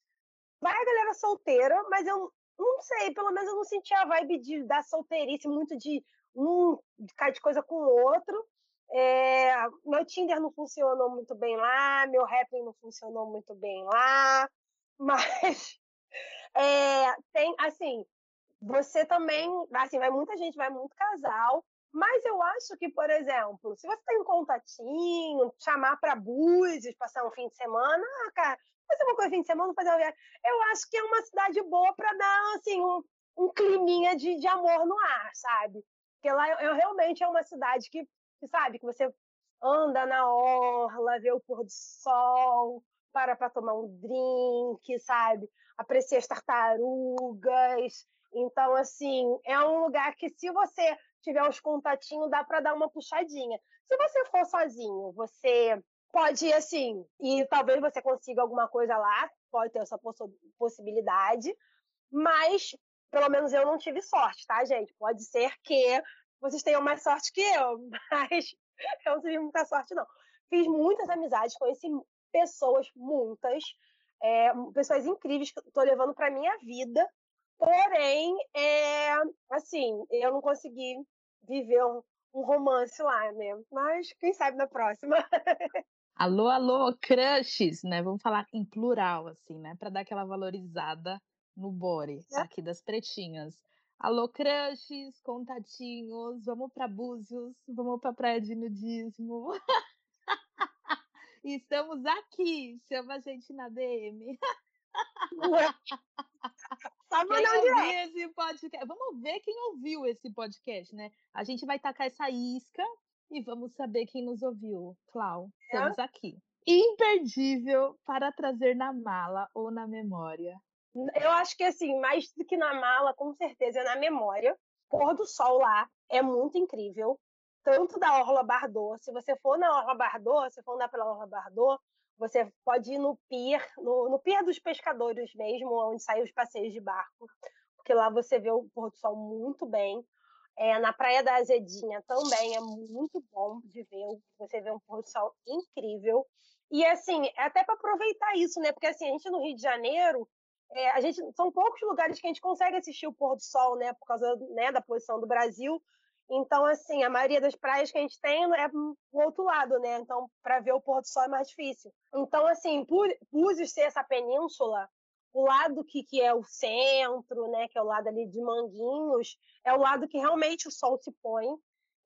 vai a galera solteira, mas eu não sei, pelo menos eu não senti a vibe de, da solteirice, muito de um de cair de coisa com o outro. É, meu Tinder não funcionou muito bem lá, meu Rapping não funcionou muito bem lá, mas é, tem, assim, você também, assim, vai muita gente, vai muito casal, mas eu acho que, por exemplo, se você tem um contatinho, chamar para Búzios, passar um fim de semana, ah, cara, fazer uma coisa fim de semana, fazer uma viagem, eu acho que é uma cidade boa para dar, assim, um, um climinha de, de amor no ar, sabe? Porque lá eu, eu realmente é uma cidade que, que, sabe, que você anda na orla, vê o pôr do sol, para para tomar um drink, sabe? Aprecia as tartarugas. Então, assim, é um lugar que se você tiver os contatinhos, dá para dar uma puxadinha. Se você for sozinho, você pode ir assim, e talvez você consiga alguma coisa lá, pode ter essa possibilidade, mas pelo menos eu não tive sorte, tá, gente? Pode ser que vocês tenham mais sorte que eu, mas eu não tive muita sorte, não. Fiz muitas amizades, conheci pessoas, muitas, é, pessoas incríveis que estou levando para minha vida, porém, é, assim, eu não consegui viver um, um romance lá, né? Mas quem sabe na próxima. Alô, alô, crushes, né? Vamos falar em plural, assim, né? Para dar aquela valorizada no bore É. aqui das pretinhas. Alô, crushes, contatinhos, vamos para Búzios, vamos para Praia de Nudismo. Estamos aqui, chama a gente na DM. Só Quem ouviu esse podcast? Vamos ver quem ouviu esse podcast, né? A gente vai tacar essa isca e vamos saber quem nos ouviu. Clau, É. estamos aqui. Imperdível para trazer na mala ou na memória. Eu acho que, assim, mais do que na mala, com certeza é na memória. Pôr do sol lá é muito incrível. Tanto da Orla Bardot. Se você for na Orla Bardot, se for andar pela Orla Bardot, você pode ir no pier, no, no pier dos pescadores mesmo, onde saem os passeios de barco. Porque lá você vê o pôr do sol muito bem. É, na Praia da Azedinha também é muito bom de ver. Você vê um pôr do sol incrível. E, assim, é até para aproveitar isso, né? Porque, assim, a gente no Rio de Janeiro, é, a gente, são poucos lugares que a gente consegue assistir o pôr do sol, né? Por causa né, da posição do Brasil. Então, assim, a maioria das praias que a gente tem é o outro lado, né? Então, para ver o pôr do sol é mais difícil. Então, assim, por Búzios ser essa península, o lado que, que é o centro, né? Que é o lado ali de Manguinhos, é o lado que realmente o sol se põe.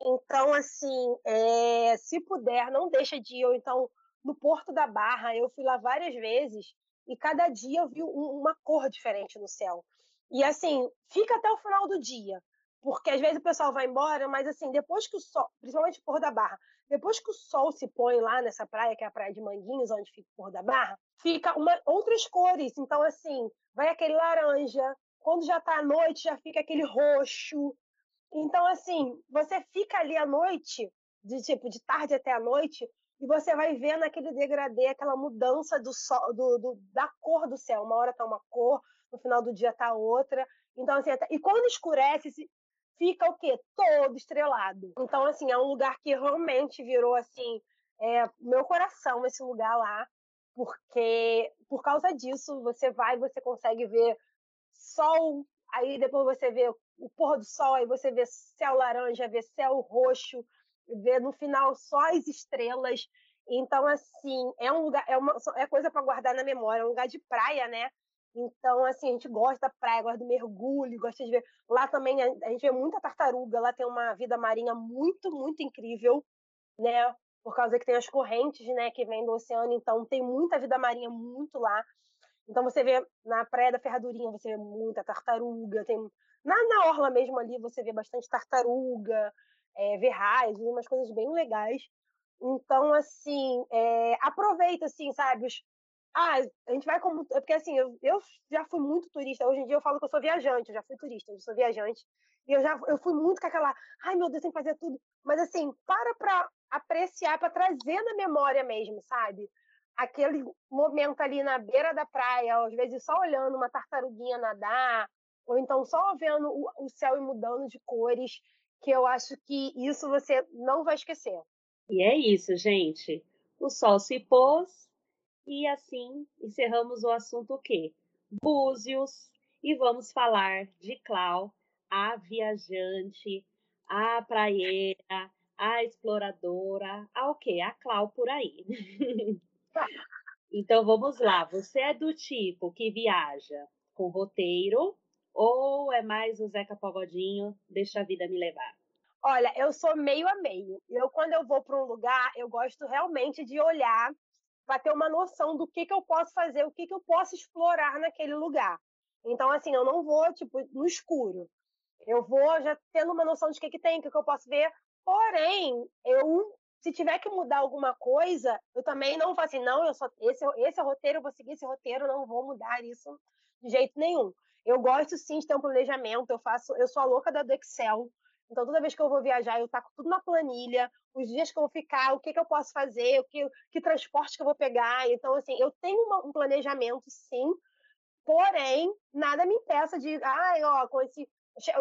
Então, assim, é, se puder, não deixa de ir. Ou então, no Porto da Barra, eu fui lá várias vezes e cada dia eu vi um- uma cor diferente no céu. E assim, fica até o final do dia, porque às vezes o pessoal vai embora, mas assim, depois que o sol, principalmente Porto da Barra, depois que o sol se põe lá nessa praia, que é a praia de Manguinhos, onde fica o Porto da Barra, fica uma, outras cores. Então, assim, vai aquele laranja, quando já tá à noite, já fica aquele roxo. Então, assim, você fica ali à noite, de tipo, de tarde até à noite, e você vai vendo aquele degradê, aquela mudança do sol, do, do- da cor do céu. Uma hora tá uma cor, no final do dia tá outra. Então, assim, até- e quando escurece, fica o quê? Todo estrelado. Então, assim, é um lugar que realmente virou, assim, é, meu coração esse lugar lá, porque por causa disso, você vai, você consegue ver sol, aí depois você vê o pôr do sol, aí você vê céu laranja, vê céu roxo, vê no final só as estrelas. Então, assim, é um lugar, é, uma, é coisa para guardar na memória, é um lugar de praia, né? Então, assim, a gente gosta da praia, gosta do mergulho, gosta de ver. Lá também a, a gente vê muita tartaruga, lá tem uma vida marinha muito, muito incrível, né? Por causa que tem as correntes, né, que vêm do oceano, então tem muita vida marinha muito lá. Então você vê na Praia da Ferradurinha, você vê muita tartaruga, tem na, na orla mesmo ali você vê bastante tartaruga, é, raios, vê umas coisas bem legais. Então, assim, é, aproveita, assim, sabe? Os, ah, a gente vai como. é Porque assim, eu, eu já fui muito turista. Hoje em dia eu falo que eu sou viajante, eu já fui turista, eu sou viajante. E eu já eu fui muito com aquela, ai meu Deus, tem que fazer tudo. Mas assim, para pra apreciar, para trazer na memória mesmo, sabe? Aquele momento ali na beira da praia, às vezes só olhando uma tartaruguinha nadar, ou então só vendo o, o céu e mudando de cores, que eu acho que isso você não vai esquecer. E é isso, gente. O sol se pôs e assim encerramos o assunto o quê? Búzios. E vamos falar de Clau, a viajante, a praieira, a exploradora, a o quê? A Clau por aí. então vamos lá. Você é do tipo que viaja com roteiro ou é mais o Zeca Pagodinho, deixa a vida me levar? Olha, eu sou meio a meio. Eu, quando eu vou para um lugar, eu gosto realmente de olhar para ter uma noção do que, que eu posso fazer, o que, que eu posso explorar naquele lugar. Então, assim, eu não vou, tipo, no escuro. Eu vou já tendo uma noção de o que, que tem, o que, que eu posso ver. Porém, eu, se tiver que mudar alguma coisa, eu também não faço assim, não, eu só, esse, esse é o roteiro, eu vou seguir esse roteiro, não vou mudar isso de jeito nenhum. Eu gosto sim de ter um planejamento, eu faço, eu sou a louca da do Excel. Então, toda vez que eu vou viajar, eu taco tudo na planilha, os dias que eu vou ficar, o que, que eu posso fazer, o que, que transporte que eu vou pegar. Então, assim, eu tenho uma, um planejamento, sim, porém, nada me impeça de, ai, ó, com esse.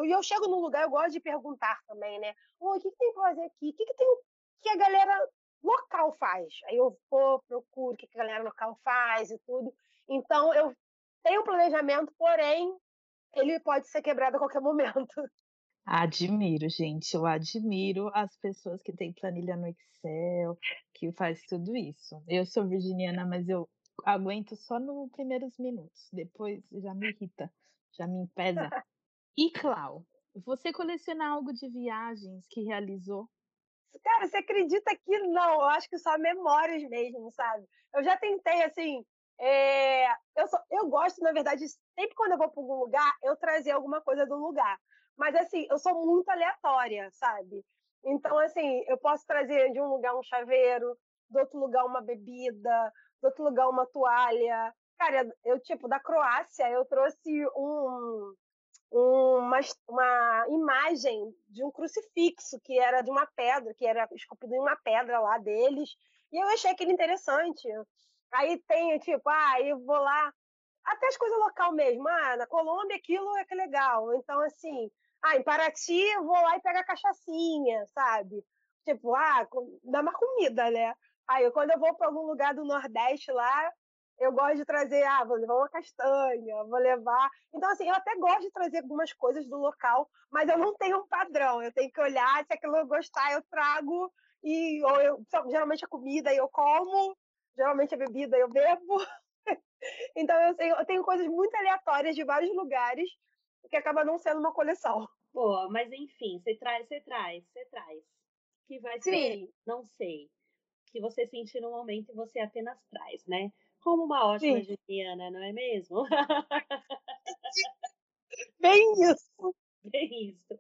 E eu chego num lugar, eu gosto de perguntar também, né? o que, que tem pra fazer aqui? O que, que tem que a galera local faz? Aí eu vou, procuro o que, que a galera local faz e tudo. Então, eu tenho um planejamento, porém, ele pode ser quebrado a qualquer momento. Admiro, gente. Eu admiro as pessoas que têm planilha no Excel, que faz tudo isso. Eu sou virginiana, mas eu aguento só nos primeiros minutos. Depois já me irrita, já me pesa. E Clau, você coleciona algo de viagens que realizou? Cara, você acredita que não? Eu acho que só memórias mesmo, sabe? Eu já tentei, assim, é, eu, só, eu gosto, na verdade, sempre quando eu vou para algum lugar, eu trazer alguma coisa do lugar. Mas, assim, eu sou muito aleatória, sabe? Então, assim, eu posso trazer de um lugar um chaveiro, do outro lugar uma bebida, do outro lugar uma toalha. Cara, eu, tipo, da Croácia, eu trouxe um, uma, uma imagem de um crucifixo que era de uma pedra, que era esculpido em uma pedra lá deles. E eu achei aquilo interessante. Aí tem, tipo, ah, eu vou lá. Até as coisas local mesmo. Ah, na Colômbia aquilo é que é legal. Então, assim, ah, em Paraty eu vou lá e pego a cachaçinha, sabe? Tipo, ah, dá uma comida, né? Aí, quando eu vou para algum lugar do Nordeste lá, eu gosto de trazer, ah, vou levar uma castanha, vou levar. Então, assim, eu até gosto de trazer algumas coisas do local, mas eu não tenho um padrão. Eu tenho que olhar, se aquilo eu gostar, eu trago. E ou eu, geralmente a comida eu como, geralmente a bebida eu bebo. então eu, sei, eu tenho coisas muito aleatórias de vários lugares que acaba não sendo uma coleção. Boa, mas enfim, você traz, você traz, você traz. Que vai ser, Sim. não sei. Que você sentir no momento e você apenas traz, né? Como uma ótima Sim. Juliana, não é mesmo? Bem isso. Bem isso.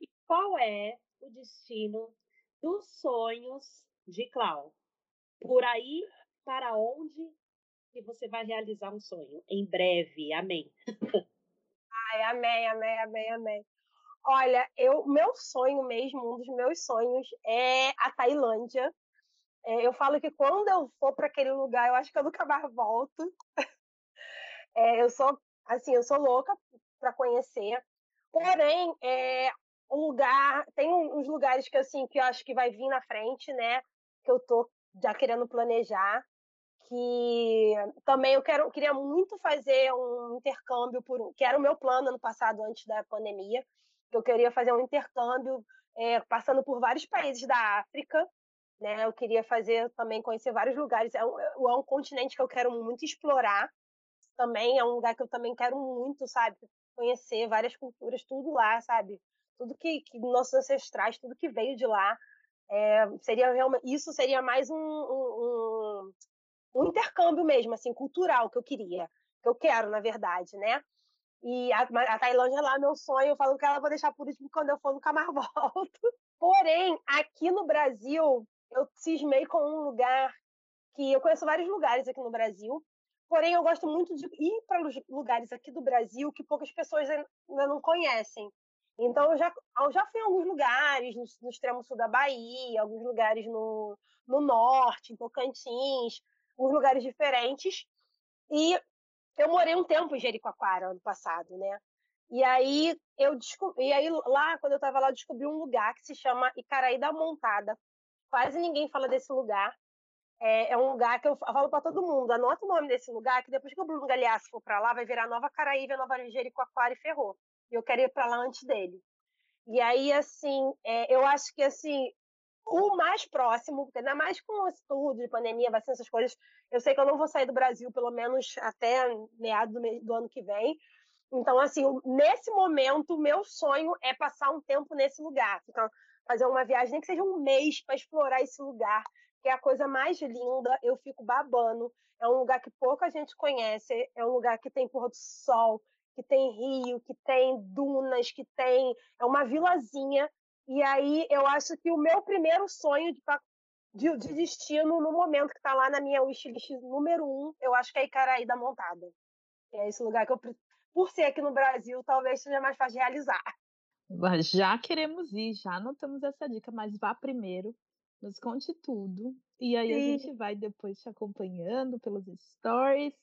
E qual é o destino dos sonhos de Clau? Por aí, para onde que você vai realizar um sonho? Em breve, amém. Ai, amém, amém, amém, amém. Olha, eu, meu sonho mesmo, um dos meus sonhos é a Tailândia. É, eu falo que quando eu for para aquele lugar, eu acho que eu nunca mais volto. É, eu sou, assim, eu sou louca para conhecer. Porém, é um lugar, tem uns lugares que assim que eu acho que vai vir na frente, né? Que eu tô já querendo planejar. Que também eu quero, queria muito fazer um intercâmbio por, que era o meu plano ano passado antes da pandemia. Que eu queria fazer um intercâmbio é, passando por vários países da África, né? Eu queria fazer também conhecer vários lugares. É um, é um continente que eu quero muito explorar. Também é um lugar que eu também quero muito, sabe? Conhecer várias culturas, tudo lá, sabe? Tudo que, que nossos ancestrais, tudo que veio de lá. É, seria realmente, isso seria mais um, um, um, intercâmbio mesmo, assim, cultural que eu queria, que eu quero, na verdade, né? E a, a Tailândia lá, meu sonho, eu falo que ela vou deixar por último quando eu for nunca mais volto. Porém, aqui no Brasil, eu cismei com um lugar que eu conheço vários lugares aqui no Brasil, porém eu gosto muito de ir para lugares aqui do Brasil que poucas pessoas ainda não conhecem. Então eu já, eu já fui em alguns lugares, no, no extremo sul da Bahia, alguns lugares no, no norte, em Tocantins, alguns lugares diferentes. E Eu morei um tempo em Jericoacoara ano passado, né? E aí eu descobri, e aí lá, quando eu estava lá, eu descobri um lugar que se chama Icaraí da Montada. Quase ninguém fala desse lugar. É, é um lugar que eu falo para todo mundo, anota o nome desse lugar, que depois que o Bruno Galeasso for para lá, vai virar Nova Caraíva, Nova Jericoacoara e Ferrou. E eu quero ir para lá antes dele. E aí, assim, é, eu acho que, assim, o mais próximo, porque ainda mais com esse tudo de pandemia, vacina, essas coisas, eu sei que eu não vou sair do Brasil pelo menos até meados do, do ano que vem. Então, assim, nesse momento, o meu sonho é passar um tempo nesse lugar. Então, fazer uma viagem, nem que seja um mês, para explorar esse lugar, que é a coisa mais linda. Eu fico babando. É um lugar que pouca gente conhece. É um lugar que tem pôr do sol, que tem rio, que tem dunas, que tem. É uma vilazinha e aí eu acho que o meu primeiro sonho de, de, de destino, no momento que está lá na minha wishlist número um, eu acho que é Icaraí da Montada. É esse lugar que eu, por ser aqui no Brasil, talvez seja mais fácil de realizar. Já queremos ir, já anotamos essa dica, mas vá primeiro, nos conte tudo. E aí Sim. a gente vai depois te acompanhando pelos stories.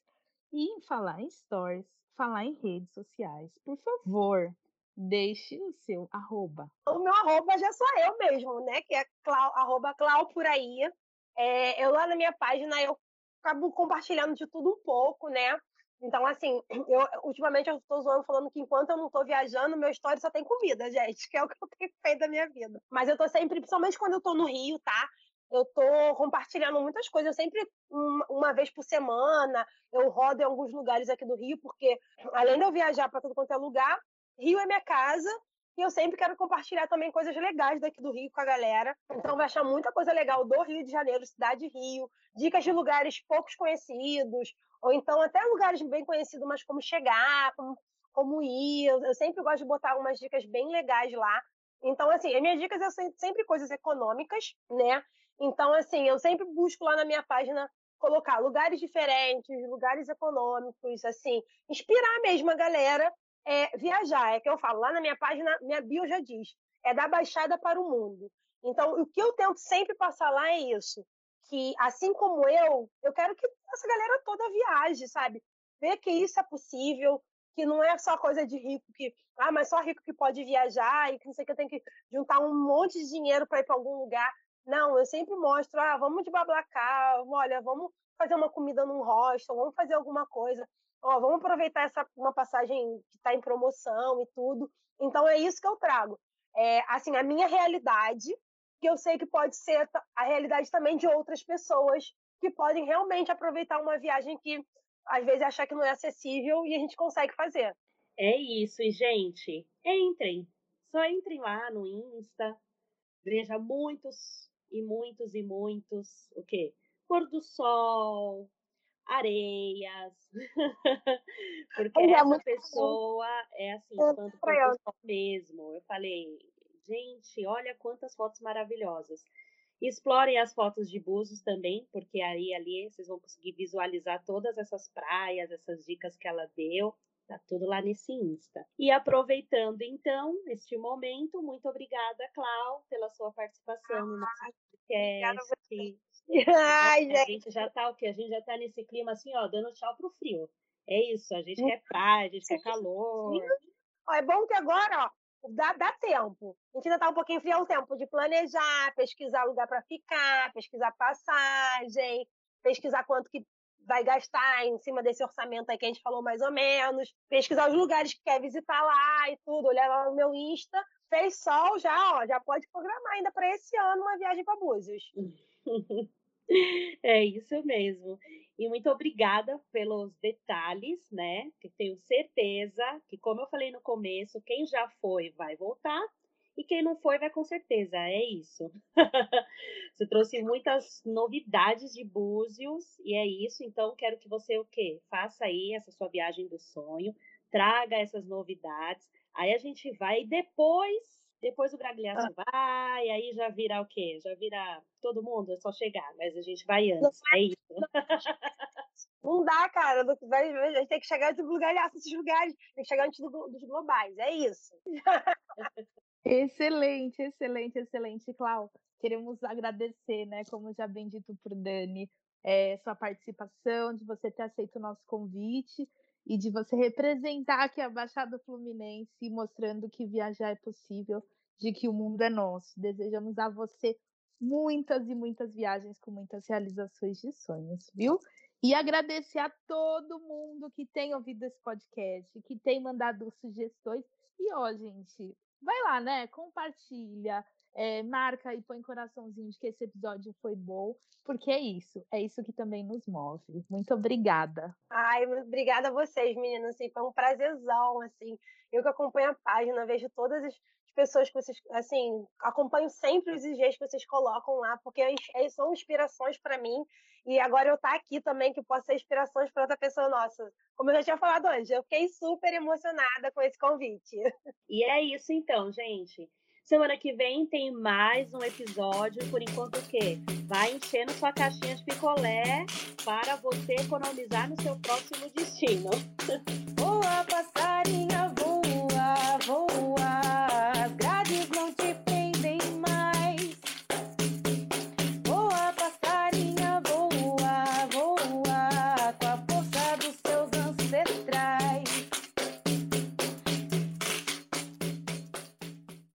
E em falar em stories, falar em redes sociais, por favor, deixe o seu arroba. O meu arroba já sou eu mesmo, né? Que é clau, arroba clau por aí. É, eu lá na minha página eu acabo compartilhando de tudo um pouco, né? Então, assim, eu ultimamente eu estou zoando falando que enquanto eu não estou viajando, meu story só tem comida, gente, que é o que eu tenho feito da minha vida. Mas eu estou sempre, principalmente quando eu estou no Rio, tá? Eu estou compartilhando muitas coisas, eu sempre uma, uma vez por semana, eu rodo em alguns lugares aqui do Rio, porque além de eu viajar para todo quanto é lugar, Rio é minha casa e eu sempre quero compartilhar também coisas legais daqui do Rio com a galera. Então vai achar muita coisa legal do Rio de Janeiro, cidade Rio, dicas de lugares poucos conhecidos, ou então até lugares bem conhecidos, mas como chegar, como, como ir. Eu, eu sempre gosto de botar umas dicas bem legais lá. Então, assim, as minhas dicas são sempre coisas econômicas, né? Então, assim, eu sempre busco lá na minha página colocar lugares diferentes, lugares econômicos, assim, inspirar mesmo a galera é viajar. É que eu falo, lá na minha página, minha bio já diz, é da baixada para o mundo. Então, o que eu tento sempre passar lá é isso, que assim como eu, eu quero que essa galera toda viaje, sabe? Ver que isso é possível, que não é só coisa de rico que, ah, mas só rico que pode viajar e que não sei que tem que juntar um monte de dinheiro para ir para algum lugar. Não, eu sempre mostro, ah, vamos de bablacar, olha, vamos fazer uma comida num hostel, vamos fazer alguma coisa ó, vamos aproveitar essa uma passagem que está em promoção e tudo. Então é isso que eu trago. É, assim, a minha realidade, que eu sei que pode ser a realidade também de outras pessoas que podem realmente aproveitar uma viagem que às vezes achar que não é acessível e a gente consegue fazer. É isso, e gente, entrem. Só entrem lá no Insta, veja muitos e muitos e muitos o quê? Pôr do sol, areias. Porque é, essa pessoa é assim, quando foi mesmo. Eu falei, gente, olha quantas fotos maravilhosas. Explorem as fotos de Búzios também, porque aí ali vocês vão conseguir visualizar todas essas praias, essas dicas que ela deu. Tá tudo lá nesse Insta. E aproveitando então este momento, muito obrigada, Clau, pela sua participação ah, no nosso podcast. Ai, a gente já tá o quê? A gente já tá nesse clima assim, ó, dando tchau pro frio. É isso, a gente quer praia, a gente quer calor. Ó, é bom que agora, ó, dá, dá tempo. A gente ainda tá um pouquinho frio, é o tempo de planejar, pesquisar lugar para ficar, pesquisar passagem, pesquisar quanto que vai gastar em cima desse orçamento aí que a gente falou mais ou menos, pesquisar os lugares que quer visitar lá e tudo, olhar lá no meu Insta. Fez sol já, ó, já pode programar ainda para esse ano uma viagem para Búzios. É isso mesmo. E muito obrigada pelos detalhes, né? Que tenho certeza que, como eu falei no começo, quem já foi vai voltar e quem não foi vai com certeza. É isso. você trouxe muitas novidades de Búzios e é isso. Então, quero que você o quê? Faça aí essa sua viagem do sonho, traga essas novidades. Aí a gente vai depois depois o Bragliaço ah. vai, aí já vira o quê? Já vira todo mundo, é só chegar, mas a gente vai antes, é isso. Não dá, cara, a gente tem que chegar antes do Bragliaço, esses lugares, tem que chegar antes do, dos globais, é isso. excelente, excelente, excelente, Clau. Queremos agradecer, né, como já bem dito por Dani, é, sua participação, de você ter aceito o nosso convite. e de você representar aqui a Baixada Fluminense, mostrando que viajar é possível, de que o mundo é nosso. Desejamos a você muitas e muitas viagens com muitas realizações de sonhos, viu? E agradecer a todo mundo que tem ouvido esse podcast, que tem mandado sugestões. E, ó, gente, vai lá, né? Compartilha, é, marca e põe coraçãozinho de que esse episódio foi bom, porque é isso, é isso que também nos move. Muito obrigada. Ai, obrigada a vocês, meninas. Assim, foi um prazerzão, assim. Eu que acompanho a página, vejo todas as pessoas que vocês, assim, acompanho sempre os IGs que vocês colocam lá, porque são inspirações para mim. E agora eu estar tá aqui também, que possa ser inspirações para outra pessoa nossa. Como eu já tinha falado hoje, eu fiquei super emocionada com esse convite. E é isso então, gente. Semana que vem tem mais um episódio. Por enquanto, o quê? Vai enchendo sua caixinha de picolé para você economizar no seu próximo destino. Boa passagem.